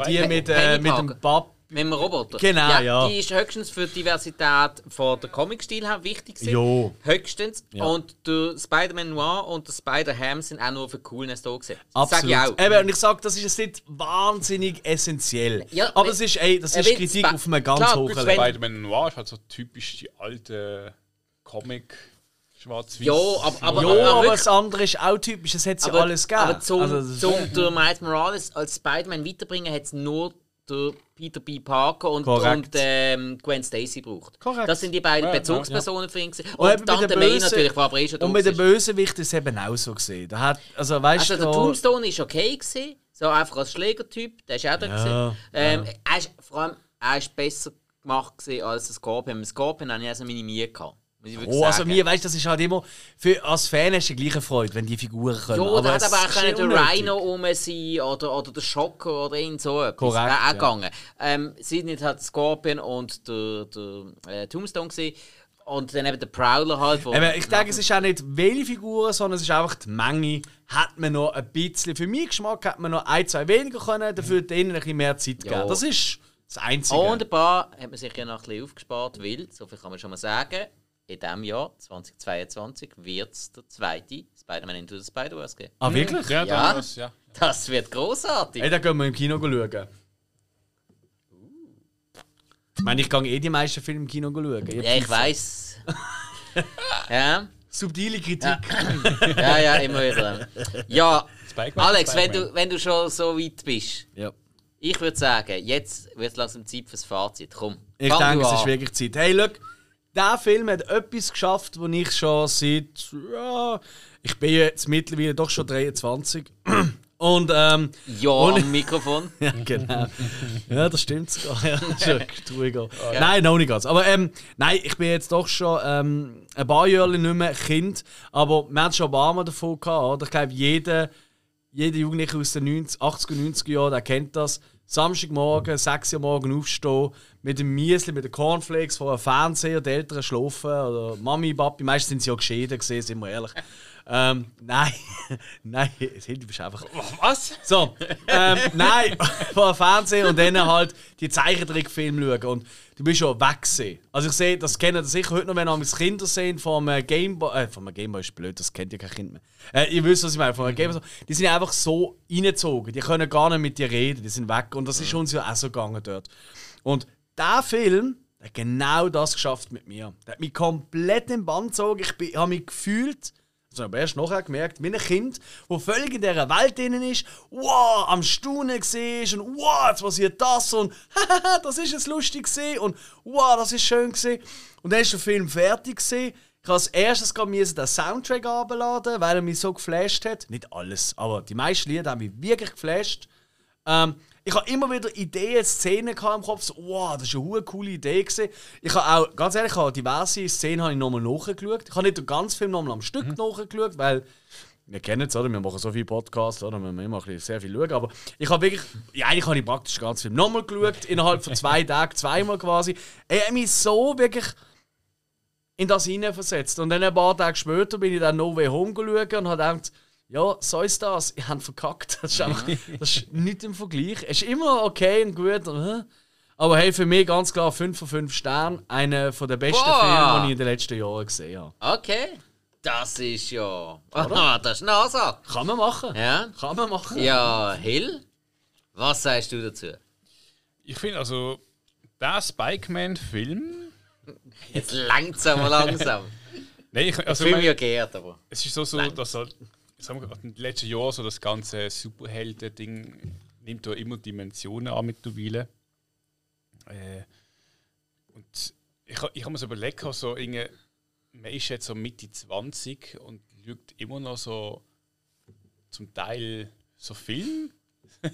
Die mit, äh, mit dem Bab.
Mit dem Roboter.
Genau, ja.
Die ist höchstens für die Diversität von der Comic-Stil her wichtig. gewesen.
Jo.
Höchstens.
Ja.
Und der Spider-Man Noir und der Spider-Ham sind auch nur für Coolness da gewesen. Das Sag
Absolut.
ich auch.
Eben, und ich sage, das ist jetzt nicht wahnsinnig essentiell.
Ja,
aber es ist, ey, das ist Kritik auf einem ganz
Klar,
hohen Level.
Spider-Man Noir ist halt so typisch die alte Comic schwarz-weiß.
Ja, aber, aber,
ja,
aber,
aber, das andere ist auch typisch, es hat ja
aber,
alles gegeben.
aber zum,
Also,
zum Miles Morales als Spider-Man weiterbringen, hat es nur der Peter B. Parker und, und ähm, Gwen Stacy gebraucht.
Korrekt.
Das sind die beiden
Ja, ja,
Bezugspersonen für ihn.
Und
Und dann
der
May natürlich, war aber eh schon
Und mit dem. Bösewicht ist es eben auch so gesehen. Da hat, also, weißt
Also der Tombstone ist okay gewesen, so einfach als Schlägertyp, der ist auch da
Ja,
gewesen. Ähm, er ist, vor allem, er ist besser gemacht gewesen als der Scorpion. Mit Scorpion habe ich also meine Mühe gehabt.
Oh, also mir, weißt das ist halt immer. Für, als Fan hast du die gleiche Freude, wenn die Figuren kommen.
Ja, da hat aber auch können der. Rhino rum sein oder, oder der Schocker oder irgend so etwas.
Korrekt,
Wäre auch
ja.
gegangen. Ähm, sind nicht halt Scorpion und der, der äh, Tombstone gewesen. Und dann eben der Prowler halt. Wo
ich denke, es ist auch nicht welche Figuren, sondern es ist einfach die Menge. Hat man noch ein bisschen, für meinen Geschmack, hat man noch ein, zwei weniger können, dafür denen ein bisschen mehr Zeit
Ja.
geben. Das ist das Einzige.
Und ein paar hat man sich ja noch ein bisschen aufgespart, weil, so viel kann man schon mal sagen, in diesem Jahr, 2022, wird es der zweite Spider-Man Into the Spider-Verse geben.
ah, wirklich?
Ja,
Ja.
Das, ja.
Das wird großartig.
Hey, da gehen wir im Kino schauen. Ich meine, ich gehe eh die meisten Filme im Kino schauen.
Ja, ich weiß. ja,
Subtile Kritik.
ja, ja, immer wieder. Ja, Alex, wenn du, wenn du schon so weit bist,
Ja.
ich würde sagen, jetzt wird es langsam Zeit fürs Fazit. Komm,
Ich denke, es ist wirklich Zeit. Hey, look, der Film hat etwas geschafft, wo ich schon seit. Ja, ich bin jetzt mittlerweile doch schon 23. Und ähm,
Ja,
Und-
am Mikrofon.
ja, genau. Ja, das stimmt sogar. Ja, schon truiger. Nein, noch nicht ganz. Aber ähm, nein, ich bin jetzt doch schon ähm, ein paar Jahre nicht mehr Kind. Aber wir haben schon Mal davon gehabt. Oder? Ich glaube, jeder, jeder Jugendliche aus den 90, 80er und 90er Jahren, der kennt das. Samstagmorgen, 6 Uhr morgen aufstehen, mit dem Miesli, mit den Cornflakes vor einem Fernseher, die Eltern schlafen, oder Mami, Papi, meistens sind sie ja geschieden gesehen, sind wir ehrlich. Ähm, nein, nein, du bist einfach
Was?
so, ähm, nein, vor dem Fernsehen und dann halt die Zeichentrickfilme schauen. Und du bist schon weg gewesen. Also ich sehe, das kennen sicher heute noch, wenn ihr Kinder sehen vom äh, Gameboy, äh, vom Gameboy ist blöd, das kennt ja kein Kind mehr. Äh, ihr wisst, was ich meine, vom Gameboy, die sind einfach so reingezogen, die können gar nicht mit dir reden, die sind weg. Und das ist uns ja auch so gegangen dort. Und der Film, der hat genau das geschafft mit mir. Der hat mich komplett im Bann gezogen. Ich habe mich gefühlt, also aber erst nachher gemerkt, wie ein Kind, wo völlig in dieser Welt drin ist, wow, am Staunen war und wow, jetzt passiert das und das ist jetzt lustig gewesen und wow, das ist schön gewesen. Und dann ist der Film fertig gewesen. Ich habe als erstes müssen den Soundtrack abladen, weil er mich so geflasht hat. Nicht alles, aber die meisten Lieder haben mich wirklich geflasht. Ähm, ich habe immer wieder Ideen, Szenen im Kopf, so, wow, das ist eine coole Idee gewesen. Ich habe auch, ganz ehrlich, ich habe diverse Szenen habe ich nochmal nachgeschaut. Ich habe nicht den ganzen Film nochmal am Stück nachgeschaut, weil wir kennen es, oder? Wir machen so viele Podcasts, oder? Wir müssen immer ein bisschen sehr viel schauen. Aber ich habe wirklich, ja, eigentlich habe ich praktisch den ganzen Film nochmal geschaut, innerhalb von zwei Tagen, zweimal quasi. Er hat mich so wirklich in das hineinversetzt. Und dann ein paar Tage später bin ich dann No Way Home geschaut und habe gedacht, ja, so ist das. Ich habe verkackt. Das ist einfach das ist nicht im Vergleich. Es ist immer okay und gut. Aber hey, für mich ganz klar 5 von 5 Sternen. Einer der besten
Boah.
Filme, die ich in den letzten Jahren gesehen habe.
Okay. Das ist ja. Ah, das ist eine Ansage.
Kann man machen.
Ja.
Kann man machen.
Ja, Hill, was sagst du dazu?
Ich finde also, der Spikeman-Film.
Jetzt langsam, langsam.
Nein, ich,
Ich
also,
fühle
ich
mich ja
meine,
geehrt, aber.
es ist so, so dass halt, sagen wir, in den letzten Jahren so das ganze Superhelden-Ding nimmt da immer Dimensionen an mittlerweile. Äh, und ich, ich habe mir so überlegt, so, irgendwie, man ist jetzt so Mitte 20 und schaut immer noch so zum Teil so Film.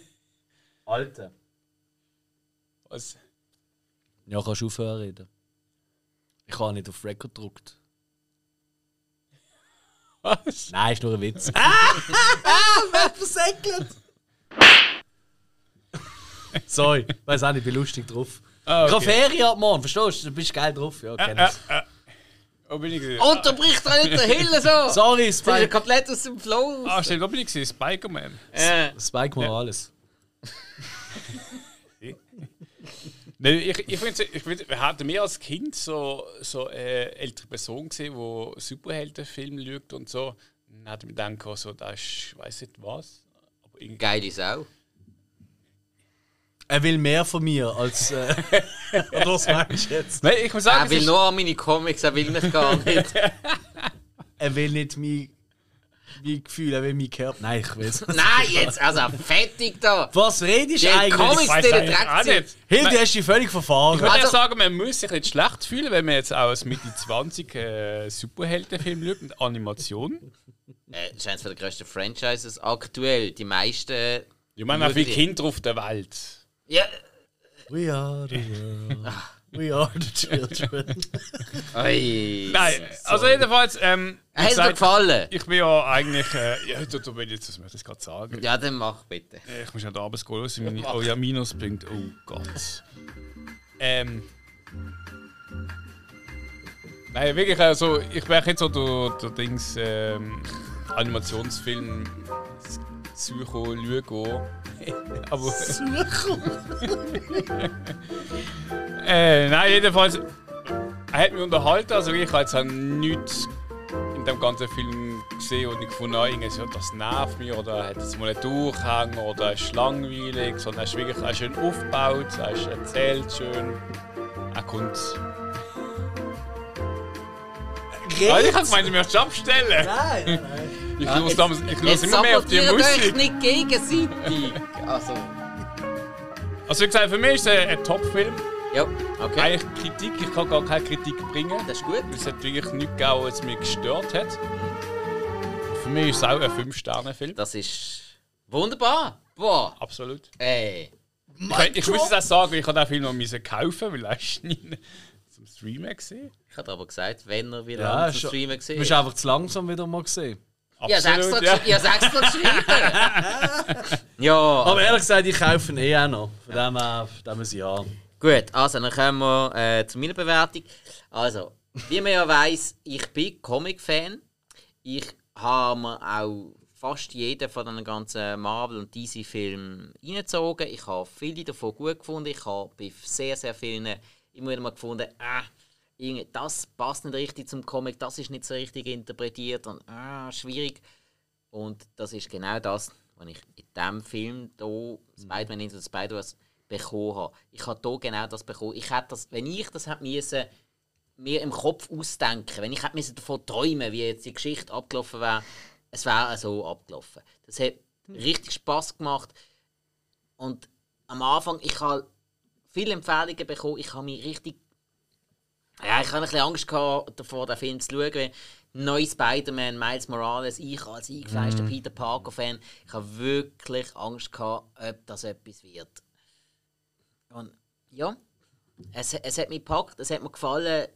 Alter.
Was,
Ja, kannst du aufhören reden. Ich habe nicht auf Record gedruckt.
Was?
Nein, ist nur ein Witz. ah! Ah! Versäckelt! Sorry, weiß auch nicht, ich bin lustig drauf.
Ah,
Ich habe
okay.
Ferien ab morgen, verstehst du? Du bist geil drauf. Ja, kenn
Äh,
ich.
äh, wo bin ich gewesen?
Unterbricht doch nicht der Hill so!
Sorry,
Ich bin
Spike,
komplett aus dem Flow.
Ah, stimmt, wo bin ich gewesen? Spider-Man.
Äh,
Spike Morales.
Nein, ich, ich finde, ich find, wir hatten mehr als Kind so, so eine ältere Person gesehen, die Superheldenfilme schaut und so. Dann hat mir gedacht, so, das ist, ich weiß nicht was. Aber irgendwie,
geile Sau.
Er will mehr von mir als. Äh, oder was meinst du jetzt?
Nein, ich muss sagen,
Er
es
will
ist,
nur an meine Comics, er will mich gar nicht.
Er will nicht mein, mein Gefühl, er will mein Körper. Nein, ich will es.
Nein, jetzt, also fertig da!
Was redest du eigentlich?
Weiß
die
eigentlich auch
Dreck
nicht.
Hilde, du hast dich völlig verfahren.
Ich würde
Also-
ja sagen, man muss sich nicht schlecht fühlen, wenn man jetzt auch als Mitte 20 äh, Superheldenfilm schaut mit Animation.
Äh, das ist eines der grössten Franchises aktuell. Die meisten.
Ich meine, auch viele? Kinder auf der Welt.
Ja.
We are the world. We are the children.
Ui.
Nein, also jedenfalls, ähm,
Hat dir gefallen?
ich bin ja eigentlich, äh, ja, da, da will ich jetzt, was möchte ich gerade sagen.
Ja, dann mach bitte.
Äh, Ich muss ja da abends gehen, los, meine, oh ja, Minuspunkt, oh Gott. Ähm. Nein, wirklich, also, ich wäre jetzt so der, der Dings, ähm, Animationsfilm Psycho Lügo. Aber. äh, nein, jedenfalls. Er hat mich unterhalten, also ich habe jetzt nichts in dem ganzen Film gesehen und ich gefunden, irgendwie so, das nervt mich oder er hat jetzt mal einen Durchhang oder er ist langweilig, sondern er ist wirklich er ist schön aufgebaut, er ist erzählt schön. Er kommt. Ah, ich habe gemeint, du möchtest abstellen.
Nein, nein,
Ich damals-
Jetzt
immer mehr auf die Musik.
nicht gegenseitig. Also,
Also wie gesagt, für mich ist es ein, Top-Film.
Ja, okay.
Eigentlich Kritik, ich kann gar keine Kritik bringen.
Das ist gut.
Weil es hat wirklich nichts gegeben, was mich gestört hat. Für mich ist es auch ein 5-Sterne-Film.
Das ist wunderbar. Boah,
Absolut.
ey.
Ich, ich muss es auch sagen, ich habe den Film noch kaufen, weil er ist nie zum Streamen gesehen.
Ich habe aber gesagt, wenn er wieder
Ja,
ja,
schon-
Streamen
Du
gesehen
bist einfach zu langsam wieder mal gesehen.
Ich habe extra,
ja.
gesch- ich habe extra geschrieben. ja,
Aber ehrlich gesagt, ich kaufe ihn eh auch noch. Von dem her, von dem ja.
gut. Also, dann kommen wir äh, zu meiner Bewertung. Also, wie man ja weiss, ich bin Comic-Fan. Ich habe mir auch fast jeden von den ganzen Marvel- und DC-Filmen reingezogen. Ich habe viele davon gut gefunden. Ich habe bei sehr, sehr vielen immer wieder mal gefunden, äh, das passt nicht richtig zum Comic, das ist nicht so richtig interpretiert und ah, schwierig. Und das ist genau das, was ich in diesem Film hier, Spider-Man Into the Spider-Verse, bekommen habe. Ich habe hier genau das bekommen. Ich hätte das, wenn ich das hätte müssen, mir im Kopf ausdenken, wenn ich hätte davon träumen, wie jetzt die Geschichte abgelaufen wäre, es wäre so abgelaufen. Das hat richtig Spaß gemacht. Und am Anfang, ich habe viele Empfehlungen bekommen, ich habe mich richtig ja, ich hatte ein bisschen Angst gehabt, davor, den Film zu schauen. weil Neu Spider-Man, Miles Morales, ich als eingefleischter Peter Parker-Fan, ich habe wirklich Angst gehabt, ob das etwas wird. Und ja, es, es hat mich gepackt, es hat mir gefallen.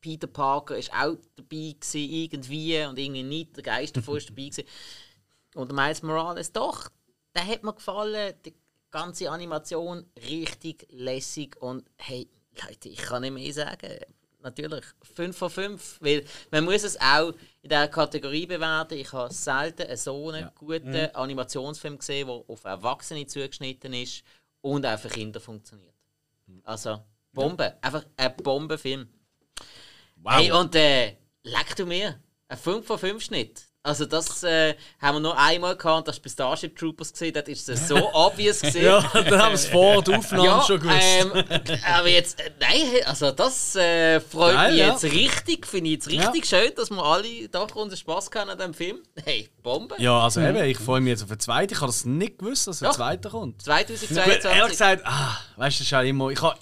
Peter Parker ist auch dabei gewesen, irgendwie und irgendwie nicht. Der Geist davon ist dabei gewesen. Und Miles Morales doch, der hat mir gefallen. Die ganze Animation richtig lässig und hey, Leute, ich kann nicht mehr sagen. Natürlich 5 von 5, weil man muss es auch in dieser Kategorie bewerten. Ich habe selten so einen guten Animationsfilm gesehen, der auf Erwachsene zugeschnitten ist und auch für Kinder funktioniert. Also, Bombe. Einfach ein Bombenfilm.
Wow.
Hey, und äh, leck du mir. Ein 5 von 5 Schnitt. Also das äh, haben wir nur einmal gehabt, und das war bei Starship Troopers gesehen, das ist es so obvious gesehen.
ja, dann haben wir es vor der Aufnahme
Ja,
schon gewusst.
ähm, aber jetzt, äh, nein, also das äh, freut
Geil,
mich
ja.
jetzt richtig, finde ich jetzt richtig schön, dass wir alle doch unseren Spaß haben an diesem Film. Hey, Bombe.
ja, also eben, ich freue mich jetzt auf den zweiten. Ich habe das nicht gewusst, dass der zweite kommt. Gut,
2022.
ehrlich gesagt, ah, weißt du, das ist halt immer. Ich habe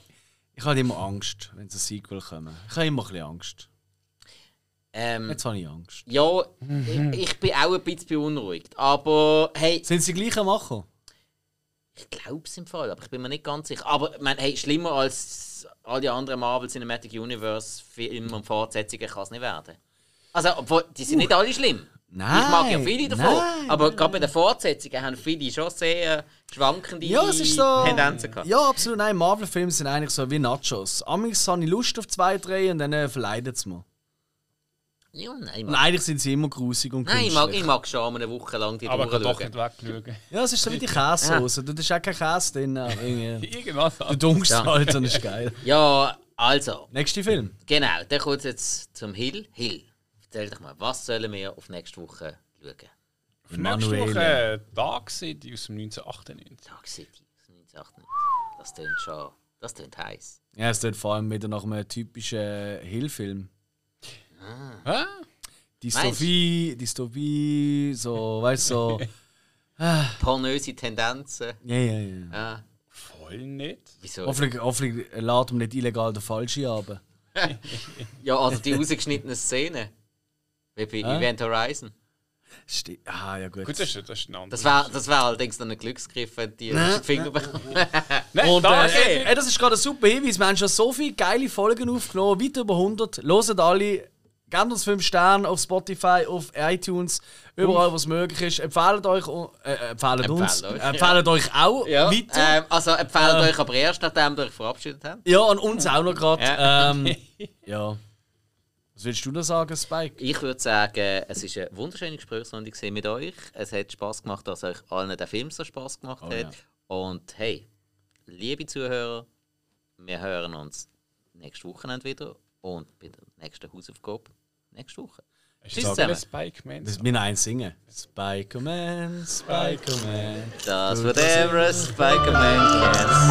ich habe immer Angst, wenn es ein Sequel kommt. Ich habe immer ein bisschen Angst.
Ähm,
Jetzt habe ich Angst.
ja, ich, ich bin auch ein bisschen beunruhigt. Aber hey,
Sind sie gleich am Machen?
Ich glaube es im Fall, aber ich bin mir nicht ganz sicher. Aber ich meine, hey, schlimmer als all die anderen Marvel Cinematic Universe Filme und Fortsetzungen kann es nicht werden. Also, obwohl, die sind nicht alle schlimm.
Nein,
ich mag ja viele davon.
nein,
aber gerade bei den Fortsetzungen haben viele schon sehr schwankende
Ja, so.
Tendenzen gehabt.
Ja, absolut. Nein, Marvel-Filme sind eigentlich so wie Nachos. Amigs habe ich Lust auf zwei, drei und dann äh, verleidet es mir.
Ja, nein,
eigentlich sind sie immer grusig und
nein, ich mag,
künstlich.
ich mag schon eine Woche lang die
Aber ich kann doch nicht wegschauen.
Ja, es ist so wie die Käsesoße. Da ist auch kein Käse drin.
Irgendwas.
Du dunkst
Ja.
halt und ist geil.
Ja, also,
Nächster Film.
genau, dann kommt es jetzt zum Hill. Hill, erzähl doch mal, was sollen wir auf nächste Woche schauen?
Nächste Woche Dark City aus dem 1998.
Dark City, 1998. Das tönt schon, das tönt heiß.
Ja, es tut vor allem wieder nach einem typischen Hill-Film.
Hä?
Dystopie, Dystopie, so, weißt du, so.
Pornöse Tendenzen.
Ja, ja, ja.
Ah,
Voll nicht.
wieso?
Hoffentlich, hoffentlich lädt man nicht illegal den Falschen ab.
Ja, also die rausgeschnittenen Szenen. Wie bei
Ah.
Event Horizon.
Ste ah, ja, gut.
Gut, das ist, das ist ein anderes.
Das wäre das wär allerdings dann ein Glücksgriff, wenn die den Finger bekommen.
Nein,
Und äh, ey, das ist gerade ein super Hinweis. Wir haben schon so viele geile Folgen aufgenommen, weit über 100. Loset alle, gebt uns 5 Sterne auf Spotify, auf iTunes, überall, wo es möglich ist. Empfehlt euch, äh, empfehlt uns,
Empfehlt euch,
empfehlt euch auch
Ja,
weiter.
ähm, also empfehlt
Äh.
euch aber erst, nachdem ihr euch verabschiedet habt.
Ja, und uns auch noch gerade.
Ja.
Ähm, ja. Was willst du noch sagen, Spike?
Ich würde sagen, es war eine wunderschöne Gesprächsrunde mit euch. Es hat Spass gemacht, dass euch allen der Film so Spass gemacht
Oh,
hat.
ja.
Und hey, liebe Zuhörer, wir hören uns nächstes Wochenende wieder und der nächsten Hausaufgabe nächste Woche. Tschüss zusammen.
Spike Man?
Das ist mir eins singen. Spiker-Man, Spiker-Man.
Das wird ever Spider-Man Cast.